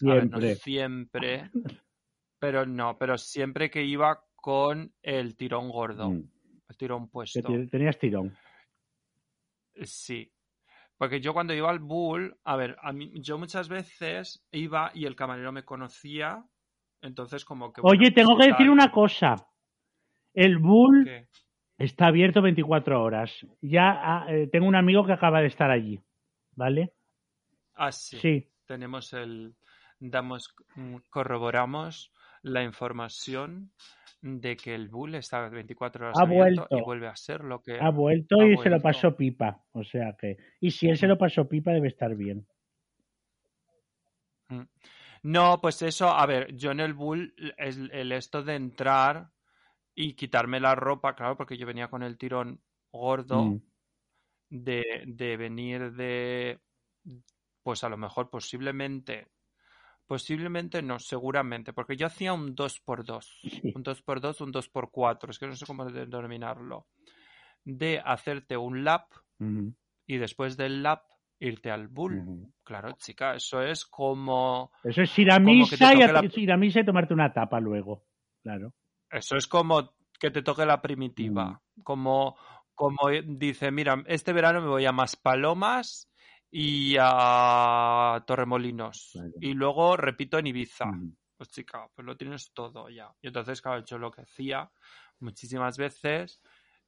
ver, no Siempre. siempre. *laughs* Pero no, pero siempre que iba con el tirón gordo. Mm. El tirón puesto. te- tenías tirón. Sí. Porque yo cuando iba al Bull, a ver, a mí, yo muchas veces iba y el camarero me conocía, entonces como que... bueno, Oye, tengo pues, que decir una cosa. El Bull está abierto 24 horas. Ya ah, eh, tengo un amigo que acaba de estar allí. ¿Vale? Ah, sí. Sí. Tenemos el... Damos, mm, corroboramos la información de que el Bull está 24 horas Ha abierto y vuelto. vuelve a ser lo que... Ha vuelto Ha y se lo vuelto. pasó pipa. O sea que. Y si él se lo pasó pipa, debe estar bien. No, pues eso, a ver, yo en el Bull, es el esto de entrar y quitarme la ropa, claro, porque yo venía con el tirón gordo Mm. de, de venir de, pues a lo mejor posiblemente, posiblemente no, seguramente, porque yo hacía un 2x2, Sí. un 2x2, un 2x4, es que no sé cómo denominarlo, de hacerte un lap y después del lap irte al Bull. Claro, chica, eso es como... Eso es ir a misa y, toque a- la- ir a misa y tomarte una tapa luego. Claro. Eso es como que te toque la primitiva. Como, como dice, mira, este verano me voy a Maspalomas y a Torremolinos. Vale. Y luego repito en Ibiza. Pues chica, pues lo tienes todo ya. Y entonces, claro, yo lo que hacía muchísimas veces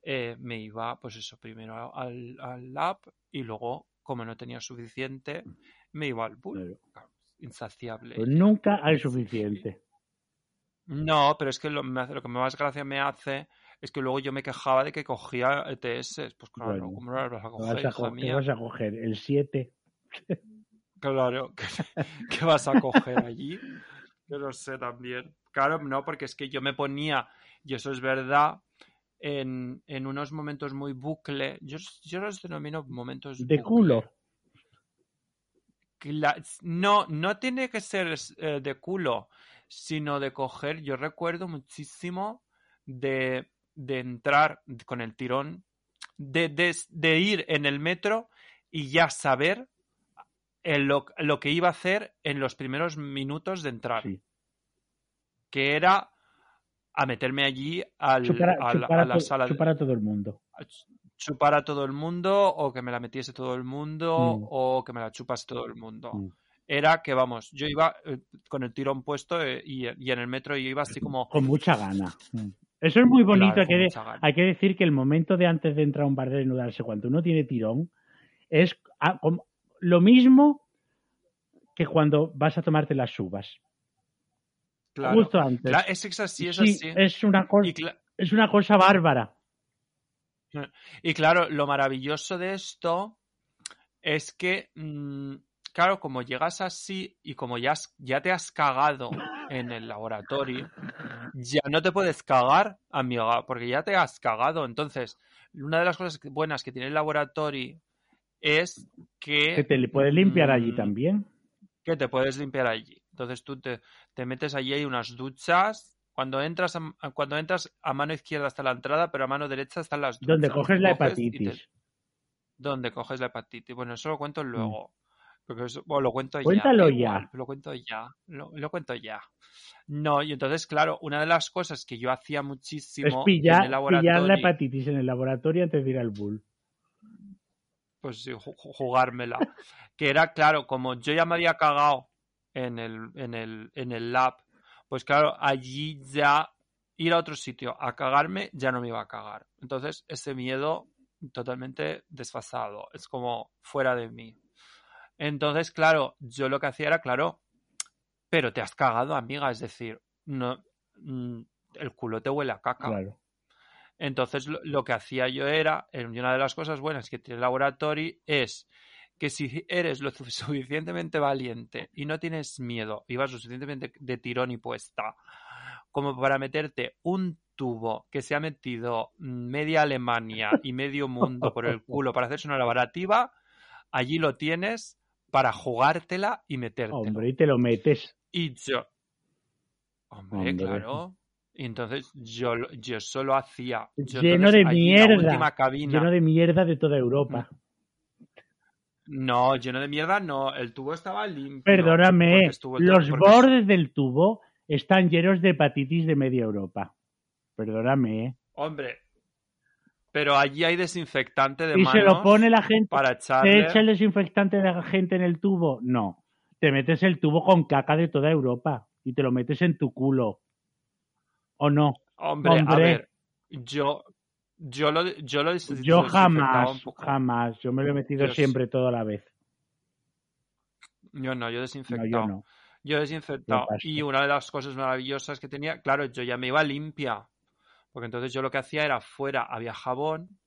eh, me iba, pues eso, primero al, al lab y luego, como no tenía suficiente, me iba al. Claro, insaciable. Pues nunca hay suficiente. No, pero es que lo, me hace- lo que más gracia me hace es que luego yo me quejaba de que cogía ETS. Pues claro, Bueno, ¿cómo no vas a ¿Qué coger, vas a, hija co- qué mía? vas a coger? ¿El 7? Claro, *laughs* ¿qué, vas a coger allí? Yo lo sé también. Claro, no, porque es que yo me ponía, y eso es verdad, en, en unos momentos muy bucle. Yo, yo los denomino momentos De bucle. culo. No, no tiene que ser eh, de culo, sino de coger. Yo recuerdo muchísimo de, de entrar con el tirón, de, de- de ir en el metro y ya saber en lo, lo que iba a hacer en los primeros minutos de entrar, Sí. que era a meterme allí al, a, al- la sala chupar a todo el mundo. a ch- chupar a todo el mundo o que me la metiese todo el mundo Mm. o que me la chupase todo el mundo. Mm. Era que, vamos, yo iba eh, con el tirón puesto eh, y, y en el metro yo iba así como... Con mucha gana. Mm. Eso es muy bonito. Claro, hay, que de- hay que decir que el momento de antes de entrar a un bar de desnudarse, cuando uno tiene tirón, es ah, como- lo mismo que cuando vas a tomarte las uvas. Claro, Justo antes. Claro, es así, es Sí, así. es una es una cosa bárbara. y claro, lo maravilloso de esto es que mm, claro, como llegas así y como ya, has- ya te has cagado en el laboratorio, ya no te puedes cagar, amiga, porque ya te has cagado. Entonces, una de las cosas buenas que tiene el laboratorio es que, Que te le puedes limpiar allí mm, también. que te puedes limpiar allí. Entonces tú te, te metes allí, hay unas duchas. Cuando entras, a, cuando entras a mano izquierda está la entrada, pero a mano derecha están las duchas. Donde coges la Coges y te- hepatitis. donde coges la hepatitis. Bueno, eso lo cuento luego. Porque eso, bueno, lo cuento. Cuéntalo ya. ya. Lo cuento ya. Lo, lo cuento ya. No, y entonces, claro, una de las cosas que yo hacía Es muchísimo pillar, en el laboratorio, pillar la hepatitis en el laboratorio antes de ir al bull. pues sí, ju- ju- jugármela. que era, claro, como yo ya me había cagado en el, en el, en el lab, pues claro, allí ya ir a otro sitio a cagarme ya no me iba a cagar. Entonces, ese miedo totalmente desfasado, es como fuera de mí. Entonces, claro, yo lo que hacía era, claro, pero te has cagado, amiga, es decir, no, mm, el culo te huele a caca. Claro. Entonces, lo, lo que hacía yo era, y una de las cosas buenas que tiene el laboratorio es que si eres lo su- *laughs* suficientemente valiente y no tienes miedo y vas lo suficientemente de tirón y puesta como para meterte un tubo que se ha metido media Alemania y medio mundo por el *laughs* culo para hacerse una laborativa, allí lo tienes para jugártela y metértelo. Hombre, y te lo metes. Y yo. Hombre, Hombre. claro. Y entonces yo, yo solo hacía. yo Lleno de mierda. cabina. Lleno de mierda de toda Europa. No, lleno de mierda, no. El tubo estaba limpio. Perdóname, los porque- bordes del tubo están llenos de hepatitis de media Europa. Perdóname. ¿eh? Hombre. Pero allí hay desinfectante de ¿Y manos se lo pone la gente? para ¿Te echarle. echa el desinfectante de la gente en el tubo? No. Te metes el tubo con caca de toda Europa y te lo metes en tu culo. ¿O no? Hombre, a ver. Yo. Yo lo, yo lo Yo jamás, jamás. Yo me lo he metido siempre toda la vez. Yo no, yo No, desinfectado. yo no. Yo desinfectado. Yo paso. Y una de las cosas maravillosas que tenía, claro, yo ya me iba limpia. Porque entonces yo lo que hacía era fuera, había jabón,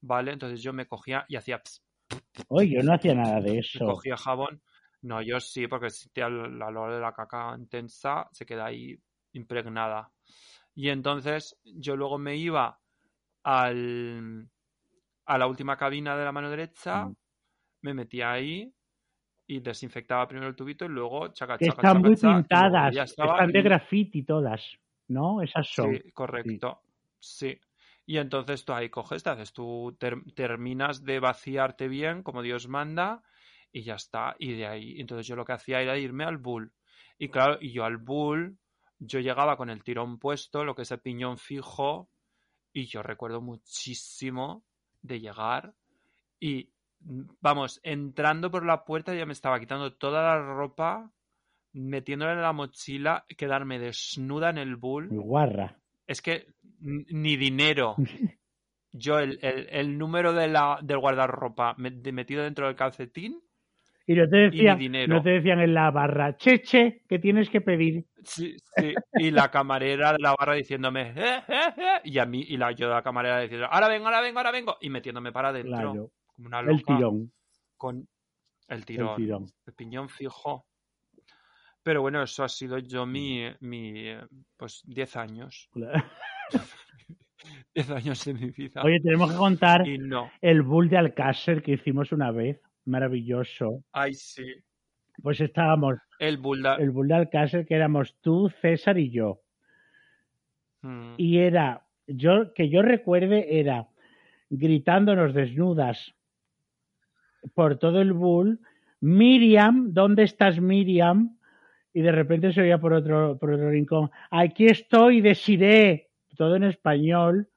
¿vale? Entonces yo me cogía y hacía, ps, Oye, yo no hacía nada de eso. *laughs* cogía jabón. No, yo sí, porque si te al- la olor de la caca intensa se queda ahí impregnada. Y entonces yo luego me iba al, a la última cabina de la mano derecha, Mm. me metía ahí y desinfectaba primero el tubito y luego chaca, chaca, están chaca, muy chaca, pintadas. Están de graffiti todas. ¿No? Esas son. Sí, correcto. Sí. Y entonces tú ahí coges, te haces, tú ter- terminas de vaciarte bien, como Dios manda, y ya está. Y de ahí, entonces yo lo que hacía era irme al bull. Y claro, y yo al bull, yo llegaba con el tirón puesto, lo que es el piñón fijo, y yo recuerdo muchísimo de llegar y, vamos, entrando por la puerta ya me estaba quitando toda la ropa, metiéndola en la mochila, quedarme desnuda en el bull. Guarra. Es que ni dinero. *laughs* Yo, el, el- el número de la, del guardarropa metido dentro del calcetín, Y no te decían, no te decían en la barra, cheche, que tienes que pedir. sí, sí, y la camarera de la barra diciéndome, "Eh, eh, eh", y a mí, y la, yo de la camarera diciendo, ahora vengo, ahora vengo, ahora vengo, y metiéndome para adentro, Claro. como una El loca, tirón. con el El tirón. el piñón fijo. Pero bueno, eso ha sido yo mi, mi eh, pues 10 años, 10 *laughs* años de mi vida. Oye, tenemos que contar Y no, el bull de Alcácer que hicimos una vez. Maravilloso. ay sí, Pues estábamos, el bulda, el bull de Alcácer que éramos tú, César y yo. Mm, Y era, yo, que yo recuerde, era gritándonos desnudas por todo el bull, Miriam, ¿dónde estás Miriam? Y de repente se oía por otro, por otro rincón, aquí estoy, desiré, todo en español.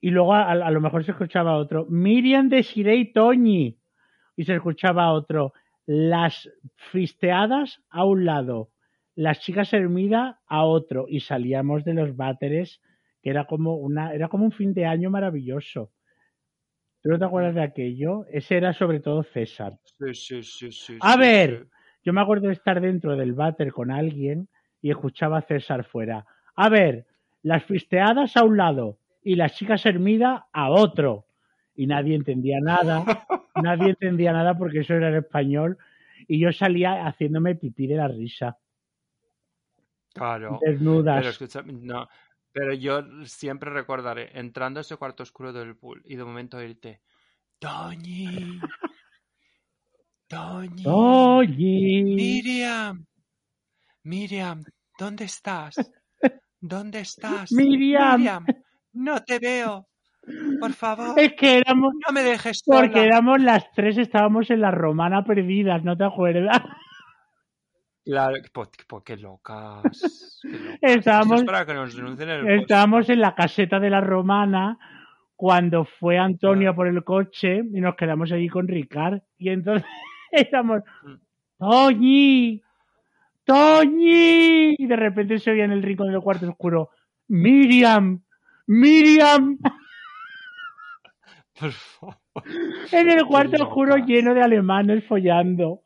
Y luego a, a lo mejor se escuchaba otro, Miriam, desiré y Toñi. Y se escuchaba otro, las fisteadas a un lado, las chicas Hermida a otro. Y salíamos de los váteres, que era como una, era como un fin de año maravilloso. ¿Tú no te acuerdas de aquello? Ese era sobre todo César. sí, sí, sí, sí, A ver. Yo me acuerdo de estar dentro del váter con alguien y escuchaba a César fuera. A ver, las fisteadas a un lado y las chicas Hermida a otro. Y nadie entendía nada, *laughs* nadie entendía nada porque eso era en español. y yo salía haciéndome pipí de la risa. Claro. Desnudas. Pero escucha, no. Pero yo siempre recordaré entrando a ese cuarto oscuro del pool y de momento irte. Toñi. *laughs* Toñi. Oye. Miriam. Miriam, ¿dónde estás? ¿Dónde estás? Miriam. no te veo. Por favor, Es que éramos, no me dejes sola. porque éramos las tres, estábamos en la romana perdidas, ¿no te acuerdas? Claro, pues, pues qué locas. qué locas. Estábamos- Eso es para que nos denuncien en el Estábamos en la caseta de la romana cuando fue Antonio Ah. por el coche y nos quedamos allí con Ricard. Y entonces estamos, Mm. ¡Toñi! ¡Toñi! Y de repente se oía en el rincón del cuarto oscuro, ¡Miriam! ¡Miriam! *laughs* Por favor. En el cuarto oscuro lleno de alemanes follando.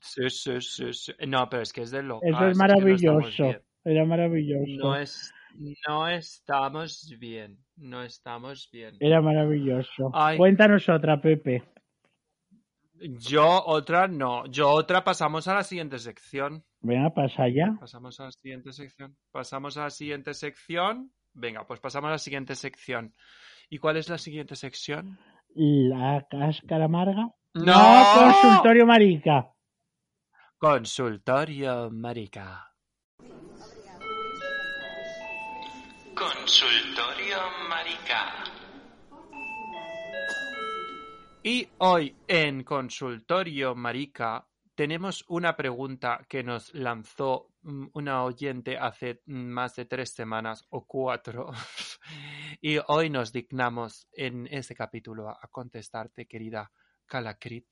Sí, sí, sí, sí. No, pero es que es de locas. Eso es que no estamos maravilloso. Era maravilloso. No, es, no estamos bien. No estamos bien. Era maravilloso. Ay. Cuéntanos otra, Pepe. Yo otra no. Yo otra pasamos a la siguiente sección. Venga, pasa ya. Pasamos a la siguiente sección. Pasamos a la siguiente sección. Venga, pues pasamos a la siguiente sección. ¿Y cuál es la siguiente sección? La cáscara amarga. ¡No! consultorio marica. Consultorio Marica. Consultorio Marica. Y hoy en Consultorio Marica tenemos una pregunta que nos lanzó mm, una oyente hace mm, más de tres semanas o cuatro. *laughs* y hoy nos dignamos en este capítulo a contestarte, querida Calacrit.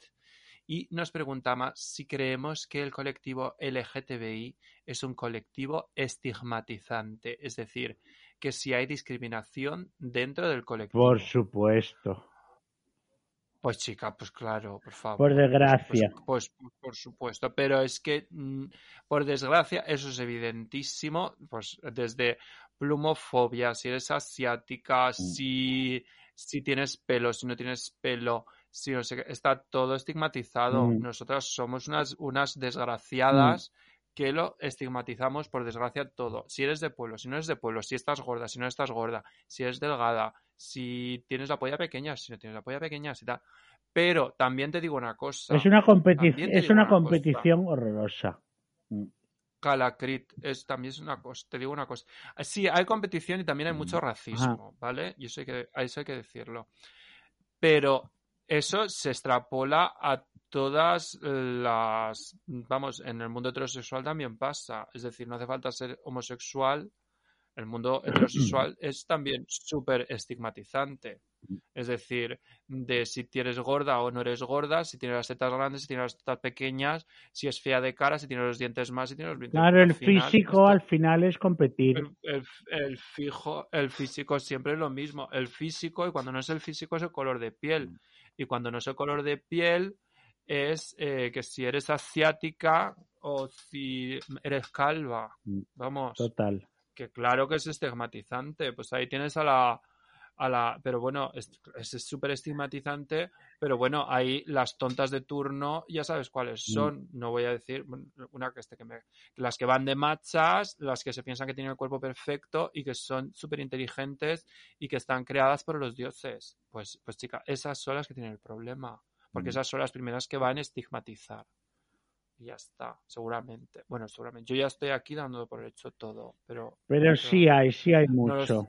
Y nos preguntamos si creemos que el colectivo LGTBI es un colectivo estigmatizante, es decir, que si hay discriminación dentro del colectivo. Por supuesto. Pues chica, pues claro, por favor. Por desgracia. Pues, pues, por supuesto, pero es que, mm, por desgracia, eso es evidentísimo, pues desde plumofobia, si eres asiática, si, si tienes pelo, si no tienes pelo, si no sé qué, está todo estigmatizado. Mm. Nosotras somos unas, unas desgraciadas que lo estigmatizamos, por desgracia, todo. Si eres de pueblo, si no eres de pueblo, si estás gorda, si no estás gorda, si eres delgada, si tienes la polla pequeña, si no tienes la polla pequeña, si tal. Pero también te digo una cosa. Es una, competi- También te es una una cosa. competición horrorosa. Mm. Calacrit, es, también es una cosa, te digo una cosa. Sí, hay competición y también hay mucho Mm, racismo, ¿vale? Y eso hay que, eso hay que decirlo. Pero eso se extrapola a todas las, vamos, en el mundo heterosexual también pasa. Es decir, no hace falta ser homosexual. El mundo *clears throat* heterosexual es también súper estigmatizante. Es decir, de si tienes gorda o no eres gorda, si tienes las tetas grandes, si tienes las tetas pequeñas, si es fea de cara, si tiene los dientes más, si tiene los dientes Claro, el final, físico al final es competir. el, el- el fijo, el físico siempre es lo mismo. El físico, y cuando no es el físico, es el color de piel. Y cuando no es el color de piel, es eh, que si eres asiática o si eres calva. Mm. Vamos, Total. Que claro que es estigmatizante. Pues ahí tienes a la. A la pero bueno, es es súper estigmatizante. Pero bueno, ahí las tontas de turno ya sabes cuáles Mm. son. No voy a decir una que este que me las que van de machas, las que se piensan que tienen el cuerpo perfecto y que son súper inteligentes y que están creadas por los dioses. Pues, pues chica, esas son las que tienen el problema. Porque Mm. esas son las primeras que van a estigmatizar. Y ya está, seguramente. Bueno, seguramente. Yo ya estoy aquí dando por hecho todo, pero... Pero sí hay, sí hay mucho.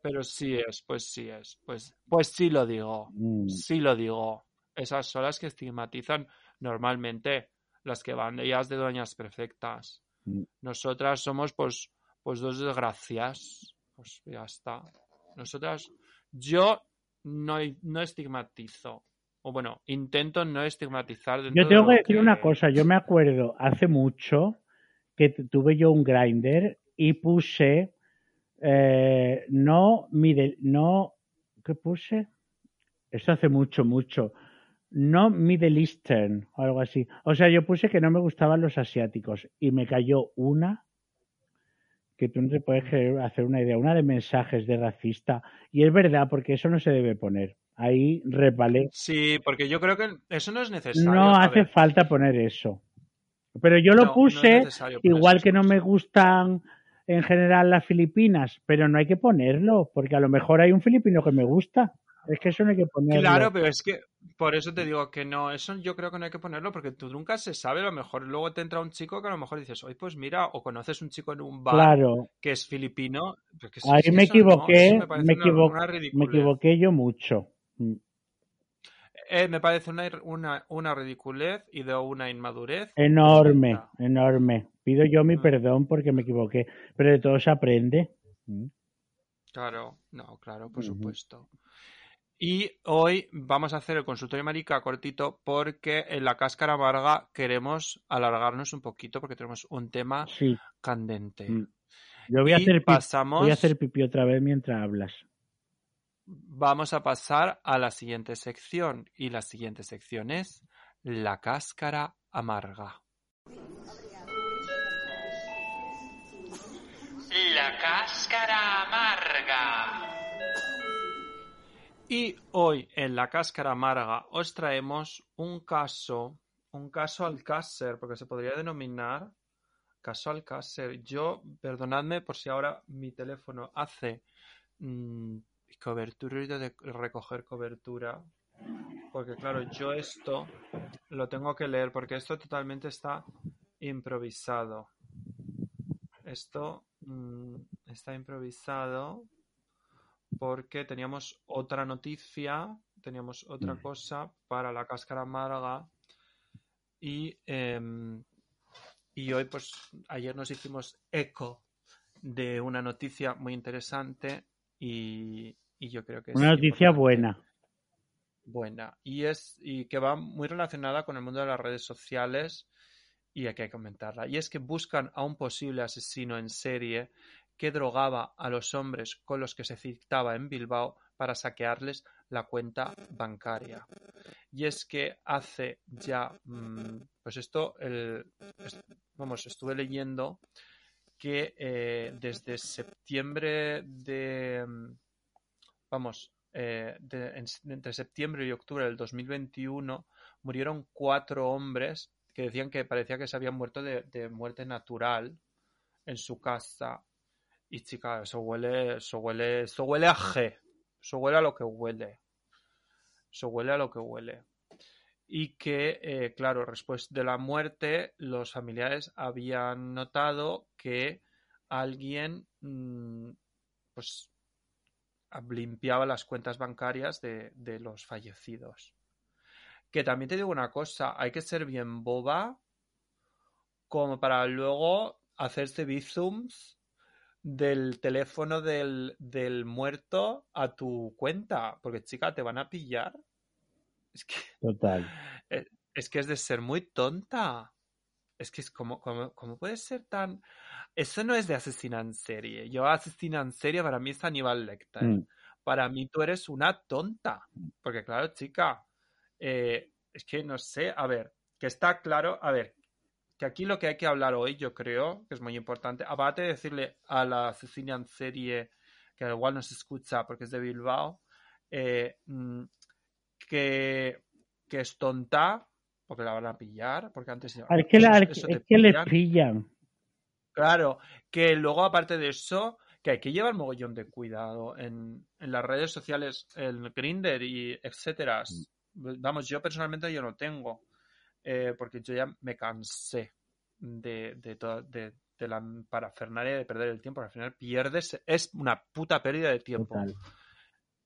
Pero sí es, pues sí es. Pues, pues sí lo digo. Mm. Sí lo digo. Esas son las que estigmatizan normalmente las que van de ellas de doñas perfectas. Mm. Nosotras somos pues, pues dos desgracias. Pues ya está. Nosotras, yo no, no estigmatizo. O bueno, intento no estigmatizar. Yo de tengo lo que decir una cosa, yo me acuerdo hace mucho que tuve yo un grinder y puse eh, no mide, no ¿qué puse? Esto hace mucho, mucho. No Middle Eastern o algo así. O sea, yo puse que no me gustaban los asiáticos y me cayó una que tú no te puedes hacer una idea, una de mensajes de racista. Y es verdad, porque eso no se debe poner. Ahí repale. Sí, porque yo creo que eso no es necesario. No hace ver, falta poner eso. Pero yo lo no, no puse, igual que no me gustan en general las Filipinas, pero no hay que ponerlo, porque a lo mejor hay un filipino que me gusta. Es que eso no hay que ponerlo. Claro, pero es que por eso te digo que no, eso yo creo que no hay que ponerlo porque tú nunca se sabe, a lo mejor luego te entra un chico que a lo mejor dices, oye, pues mira, o conoces un chico en un bar Claro, que es filipino. eso- ahí me no, equivoqué, eso me parece me, equivoqué yo mucho. Mm. Eh, me parece una, una, una ridiculez y de una inmadurez. Enorme, enorme. Pido yo mi Mm. perdón porque me equivoqué, pero de todo se aprende. Mm. Claro, no, claro, por supuesto. Y hoy vamos a hacer el consultorio marica cortito porque en la cáscara amarga queremos alargarnos un poquito porque tenemos un tema Sí, candente. Mm. yo voy a, Y hacer pasamos, voy a hacer pipí otra vez mientras hablas. Vamos a pasar a la siguiente sección y la siguiente sección es la cáscara amarga. La cáscara amarga. Y hoy en la cáscara amarga os traemos un caso, un caso Alcácer, porque se podría denominar caso Alcácer. Yo, perdonadme por si ahora mi teléfono hace mm, cobertura, ruido de recoger cobertura, porque claro, yo esto lo tengo que leer, porque esto totalmente está improvisado. Esto mm, está improvisado porque teníamos otra noticia, teníamos otra Mm. cosa para la cáscara amarga y, em, y hoy, pues ayer nos hicimos eco de una noticia muy interesante y, y yo creo que es Una noticia importante. buena. Buena. Y es y que va muy relacionada con el mundo de las redes sociales y hay que comentarla. Y es que buscan a un posible asesino en serie que drogaba a los hombres con los que se citaba en Bilbao para saquearles la cuenta bancaria. Y es que hace ya, mm, pues esto, el, vamos, estuve leyendo que eh, desde septiembre de, mm, vamos, eh, entre septiembre y octubre del 2021 murieron cuatro hombres que decían que parecía que se habían muerto de, de muerte natural en su casa. Y chica, eso huele, eso huele, eso huele a G. Eso huele a lo que huele. Eso huele a lo que huele. Y que, eh, claro, después de la muerte, los familiares habían notado que alguien, mm, pues, limpiaba las cuentas bancarias de, de los fallecidos. Que también te digo una cosa, hay que ser bien boba como para luego hacerse bizums del teléfono del, del muerto a tu cuenta. Porque, chica, te van a pillar. Es que, *laughs* Total. eh, es que es de ser muy tonta. Es que es como, como, ¿cómo puede ser tan...? Eso no es de asesina en serie. Yo asesina en serie para mí es Aníbal Lecter. Mm. Para mí tú eres una tonta. Porque claro, chica, eh, es que no sé, a ver, que está claro, a ver, que aquí lo que hay que hablar hoy, yo creo, que es muy importante, aparte de decirle a la asesina en serie, que igual no se escucha porque es de Bilbao, eh, mm, que, que es tonta, porque la van a pillar, porque antes... Es que, la- eso- es que les pillan. pillan. Claro, que luego aparte de eso, que hay que llevar mogollón de cuidado en, en las redes sociales, el Grinder y etcétera. Vamos, yo personalmente yo no tengo, eh, porque yo ya me cansé de, de, toda- de, de la parafernalia de perder el tiempo. Al final pierdes, es una puta pérdida de tiempo.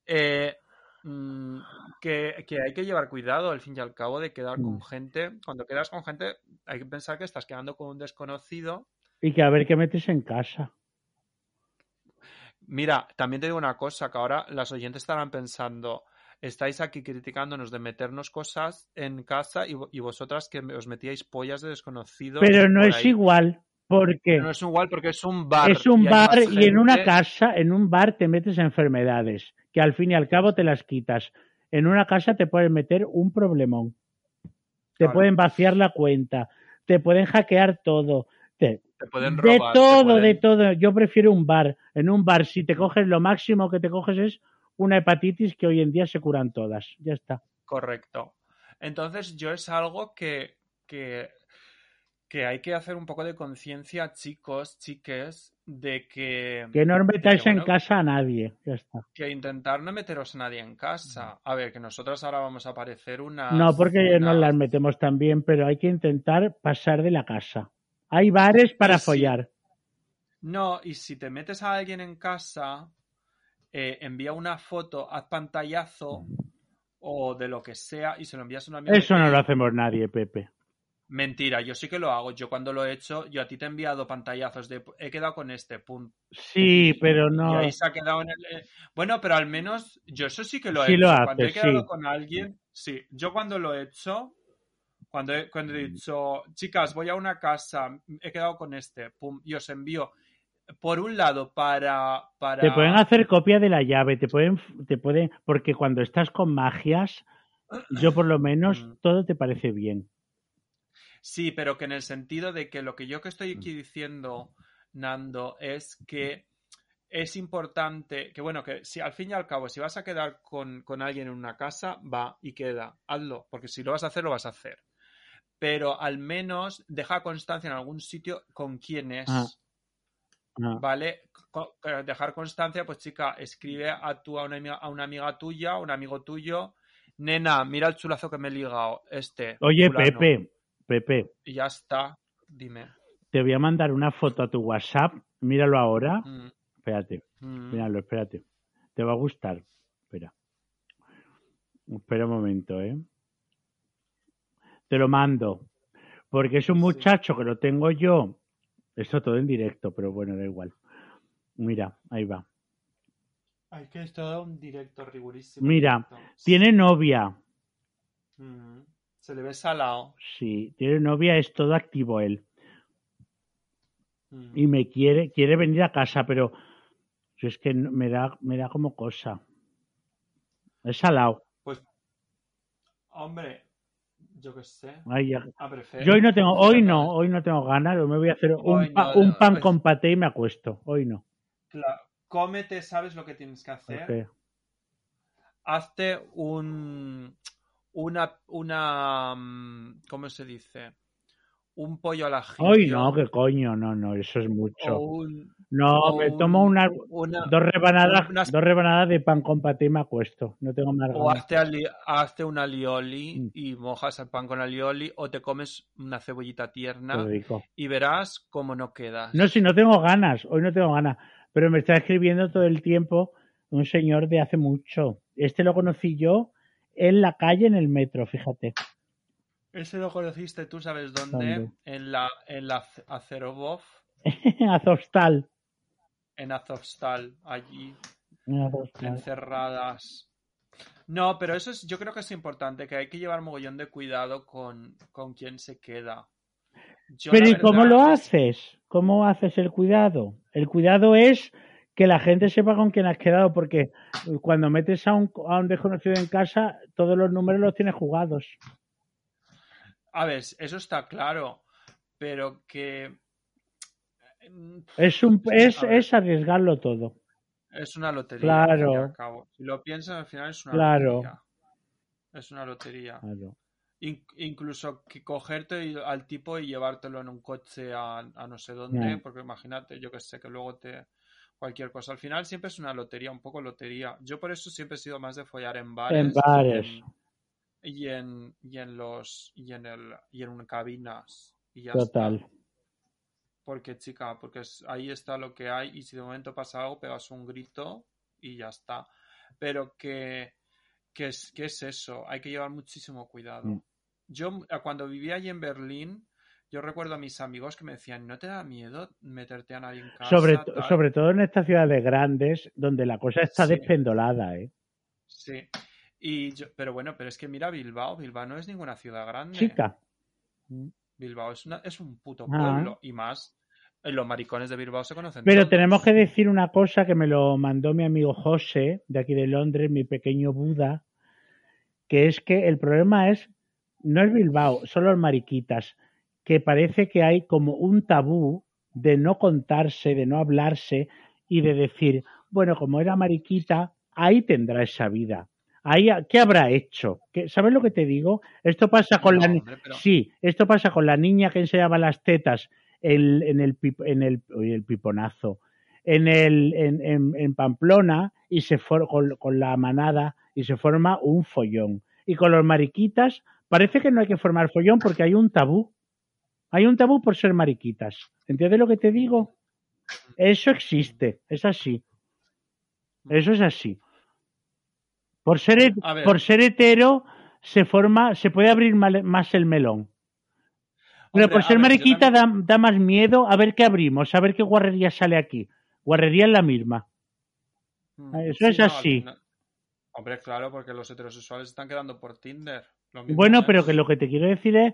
Eh, mm, que, que hay que llevar cuidado al fin y al cabo de quedar Mm. con gente. Cuando quedas con gente, hay que pensar que estás quedando con un desconocido Y que a ver qué metes en casa. Mira, también te digo una cosa, que ahora las oyentes estarán pensando, estáis aquí criticándonos de meternos cosas en casa y, y vosotras que os metíais pollas de desconocidos. Pero no es ahí. igual, porque No es igual porque es un bar. es un y bar y en una casa, en un bar te metes enfermedades, que al fin y al cabo te las quitas. En una casa te pueden meter un problemón. Te Claro. pueden vaciar la cuenta, te pueden hackear todo. Te, te pueden De robar. te todo, pueden- de todo. Yo prefiero un bar. En un bar, si te coges lo máximo que te coges es una hepatitis que hoy en día se curan todas. Ya está. Correcto. Entonces, yo es algo que, que, que hay que hacer un poco de conciencia, chicos, chiques, de que, Que no metáis en casa a nadie. Ya está. que intentar no meteros a nadie en casa. A ver, que nosotros ahora vamos a parecer una. No, porque nos las metemos también, pero hay que intentar pasar de la casa. Hay bares para Sí. follar. No, y si te metes a alguien en casa, eh, envía una foto, haz pantallazo o de lo que sea y se lo envías a un amigo. Eso no lo hacemos nadie, Pepe. Mentira, yo sí que lo hago. Yo cuando lo he hecho, yo a ti te he enviado pantallazos de he quedado con este punto. Sí, pero Y no. ahí se ha quedado en el. eh, Bueno, pero al menos yo eso sí que lo he Sí hecho. lo cuando he haces, quedado sí. con alguien, sí. Yo cuando lo he hecho, cuando he, cuando he dicho, chicas, voy a una casa, he quedado con este, pum, y os envío. Por un lado, para. para... Te pueden hacer copia de la llave, te pueden, te pueden, porque cuando estás con magias, yo por lo menos Mm. todo te parece bien. Sí, pero que en el sentido de que lo que yo que estoy Mm. aquí diciendo, Nando, es que es importante, que bueno, que si al fin y al cabo, si vas a quedar con, con alguien en una casa, va y queda, hazlo, porque si lo vas a hacer, lo vas a hacer. Pero al menos deja constancia en algún sitio con quién es. Ah. Ah, ¿Vale? Dejar constancia, pues chica, escribe a, tu, a, una, amiga- a una amiga tuya, un amigo tuyo, nena, mira el chulazo que me he ligado, este. Oye, fulano". Pepe, Pepe, ya está, dime. te voy a mandar una foto a tu WhatsApp. Míralo ahora. Mm, Espérate, mm. míralo, espérate. Te va a gustar. Espera. Espera un momento, ¿eh? Te lo mando. Porque es un Sí. muchacho que lo tengo yo. Esto todo en directo, pero bueno, da igual. Mira, ahí va. Ay, que es todo un directo rigurísimo. Mira, directo. Tiene novia. Mm, Se le ve salado. Sí, tiene novia, es todo activo él. Mm. Y me quiere, quiere venir a casa, pero yo es que me da, me da como cosa. Es salado. Pues, hombre, yo qué sé. Ay, ya- Yo hoy no tengo, hoy no, hoy no tengo ganas, me voy a hacer un, Hoy pa- no, un no, pan pues- con paté y me acuesto. Hoy no. Claro, Cómete, ¿sabes lo que tienes que hacer? Ok. Hazte un. Una. una mm, ¿Cómo se dice? Un pollo al ajillo. Hoy no, qué coño, no, no, eso es mucho. Un. No, me un- tomo una, una- dos rebanadas, unas- dos rebanadas de pan con paté y me acuesto. No tengo más O ganas. hazte, ali- hazte un alioli Mm. y mojas el pan con alioli o te comes una cebollita tierna y verás cómo no quedas. No, si no tengo ganas, hoy no tengo ganas, pero me está escribiendo todo el tiempo un señor de hace mucho. Este lo conocí yo en la calle, en el metro, fíjate. Ese lo conociste, tú sabes dónde, ¿Dónde? en la en la Ac- Acerobov, *laughs* Azostal. en Azovstal, allí En Azostal. encerradas. No, pero eso es, yo creo que es importante, que hay que llevar mogollón de cuidado con, con quién se queda. Yo, Pero ¿y cómo lo es- haces? ¿Cómo haces el cuidado? El cuidado es que la gente sepa con quién has quedado, porque cuando metes a un, a un desconocido en casa, todos los números los tienes jugados. A ver, eso está claro, pero que mm, Es, un, es, es arriesgarlo todo. es una lotería. Claro. al cabo. Si lo piensas, al final es una Claro. lotería. Es una lotería. Claro. In- incluso que cogerte al tipo y llevártelo en un coche a, a no sé dónde, porque imagínate, yo que sé, que luego te cualquier cosa. Al final siempre es una lotería, un poco lotería. Yo por eso siempre he sido más de follar en bares. En y bares. Y en, y en los y en el y en cabinas y ya está. Total. Porque, chica, porque es- ahí está lo que hay y si de momento pasa algo, pegas un grito y ya está. Pero que, que es, que es eso, hay que llevar muchísimo cuidado. Mm. Yo, cuando vivía allí en Berlín, yo recuerdo a mis amigos que me decían, ¿no te da miedo meterte a nadie en casa? Sobre, to- tal?". sobre todo en estas ciudades grandes, donde la cosa está Sí. despendolada, ¿eh? Sí. Y yo- pero bueno, pero es que mira Bilbao, Bilbao no es ninguna ciudad grande. Chica. Bilbao es, una, es un puto Ah. pueblo y más. eh, Los maricones de Bilbao se conocen Pero todos. tenemos que decir una cosa que me lo mandó mi amigo José, de aquí de Londres, mi pequeño Buda, que es que el problema es, no es Bilbao, son los mariquitas, que parece que hay como un tabú de no contarse, de no hablarse y de decir, bueno, como era mariquita, ahí tendrá esa vida. Ahí, ¿Qué habrá hecho? ¿Qué- ¿Sabes lo que te digo? Esto pasa con No, la ni- hombre, pero- sí, esto pasa con la niña que enseñaba las tetas en, en el en el, piponazo en el en, en- en Pamplona y se for, con, con la manada y se forma un follón. Y con los mariquitas parece que no hay que formar follón porque hay un tabú. Hay un tabú por ser mariquitas. ¿Entiendes lo que te digo? Eso existe, es así. Eso es así. Por ser, por ser hetero se forma, se puede abrir mal- más el melón. Pero Hombre, por ser ver, mariquita también- da, da más miedo a ver qué abrimos, a ver qué guarrería sale aquí. Guarrería es la misma. Mm, Eso es no, así. final- Hombre, claro, porque los heterosexuales están quedando por Tinder. Lo mismo Bueno, es. pero que lo que te quiero decir es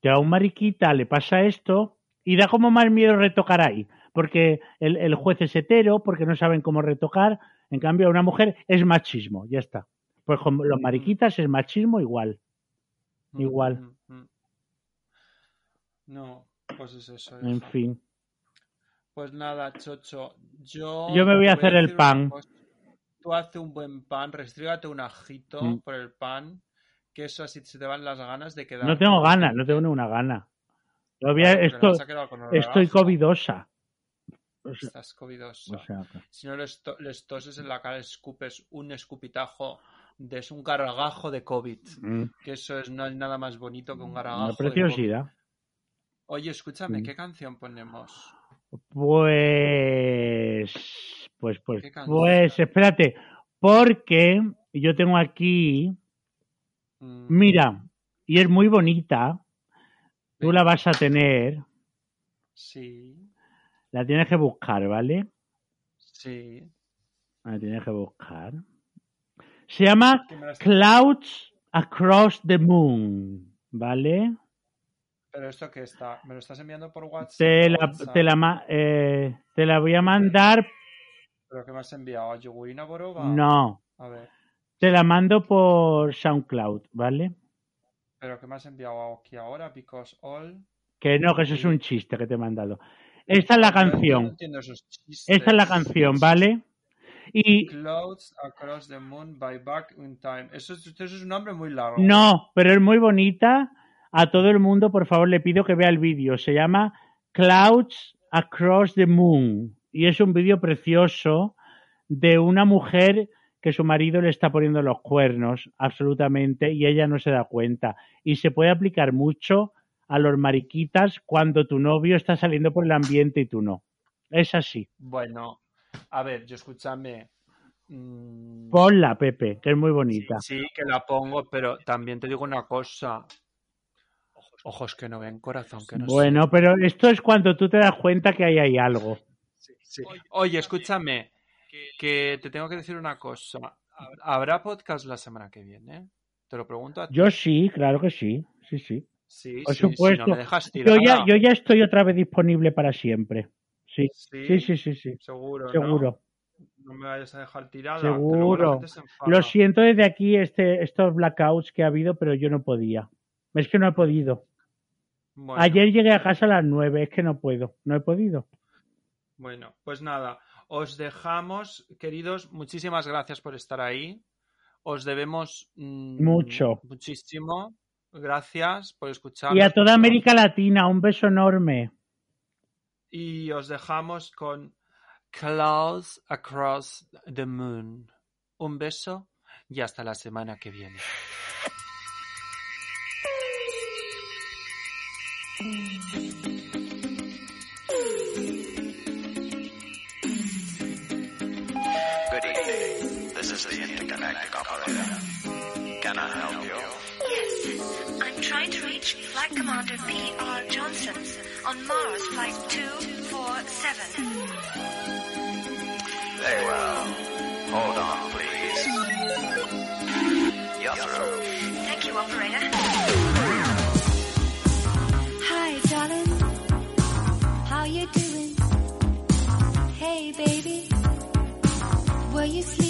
que a un mariquita le pasa esto y da como más miedo retocar ahí. Porque el, el juez es hetero, porque no saben cómo retocar. En cambio, a una mujer es machismo, ya está. Pues con los mariquitas es machismo igual. Mm, igual. mm, mm. No, pues es eso. En fin. Pues nada, Chocho. Yo, Yo me voy a hacer el pan. Tú hace un buen pan, restrígate un ajito Mm. por el pan, que eso así se te van las ganas de quedar. No tengo ganas, no tengo ninguna gana. Todavía Claro, esto- estoy covidosa. O sea, Estás covidosa. o sea, que- Si no les, to- les toses en la cara, escupes un escupitajo, de, es un gargajo de COVID. mm, Que eso es, no hay nada más bonito que un gargajo. una de COVID. preciosidad. Oye, escúchame, Mm. ¿qué canción ponemos? Pues, pues, pues, pues, espérate, porque yo tengo aquí, mira, y es muy bonita, tú la vas a tener, Sí, la tienes que buscar, ¿vale? sí. La tienes que buscar. Se llama ¿Qué me la estás- Clouds Across the Moon, ¿vale? Pero esto que está, ¿me lo estás enviando por WhatsApp? Te la, WhatsApp? te la, eh, te la voy a mandar, ¿Pero qué me has enviado? ¿A Yogurina Borova? no, A ver, te la mando por SoundCloud, ¿vale? ¿pero qué me has enviado aquí ahora? Because all... Que no, que eso es un chiste que te he mandado. Esta es la no canción. esos. Esta es la canción, ¿vale? Y Clouds Across the Moon by Back in Time. Eso es, eso es un nombre muy largo. no, pero es muy bonita. A todo el mundo, por favor, le pido que vea el vídeo. Se llama Clouds Across the Moon. Y es un vídeo precioso de una mujer que su marido le está poniendo los cuernos, absolutamente, y ella no se da cuenta. Y se puede aplicar mucho a los mariquitas cuando tu novio está saliendo por el ambiente y tú no. Es así. Bueno, a ver, yo escúchame. mm, Ponla, Pepe, que es muy bonita. Sí, que la pongo, pero también te digo una cosa. Ojos que no ven, corazón que no Bueno, pero esto es cuando tú te das cuenta que ahí hay algo. Sí. Oye, escúchame, que te tengo que decir una cosa. ¿Habrá podcast la semana que viene? Te lo pregunto a ti. Yo sí, claro que sí. Sí, sí. Sí, Por sí, supuesto. no me dejas Yo ya, yo ya estoy otra vez disponible para siempre. Sí, Sí, sí, sí, sí, sí. Seguro, ¿no? Seguro. No me vayas a dejar tirada. Seguro. se. Lo siento desde aquí este, estos blackouts que ha habido, pero yo no podía. Es que no he podido. Bueno, Ayer llegué a casa a las nueve, es que no puedo. No he podido. Bueno, pues nada, os dejamos, queridos, muchísimas gracias por estar ahí. Os debemos mm, Mucho. Muchísimo. Gracias por escucharnos. Y a toda América Latina, un beso enorme. Y os dejamos con Clouds Across the Moon. Un beso y hasta la semana que viene. The intergalactic operator. Can I help you? Yes. I'm trying to reach Flight Commander P.R. Johnson on Mars Flight 247. Very well. Hold on, please. You're through. Thank you, operator. Hi, darling. How you doing? Hey, baby. Were you sleeping?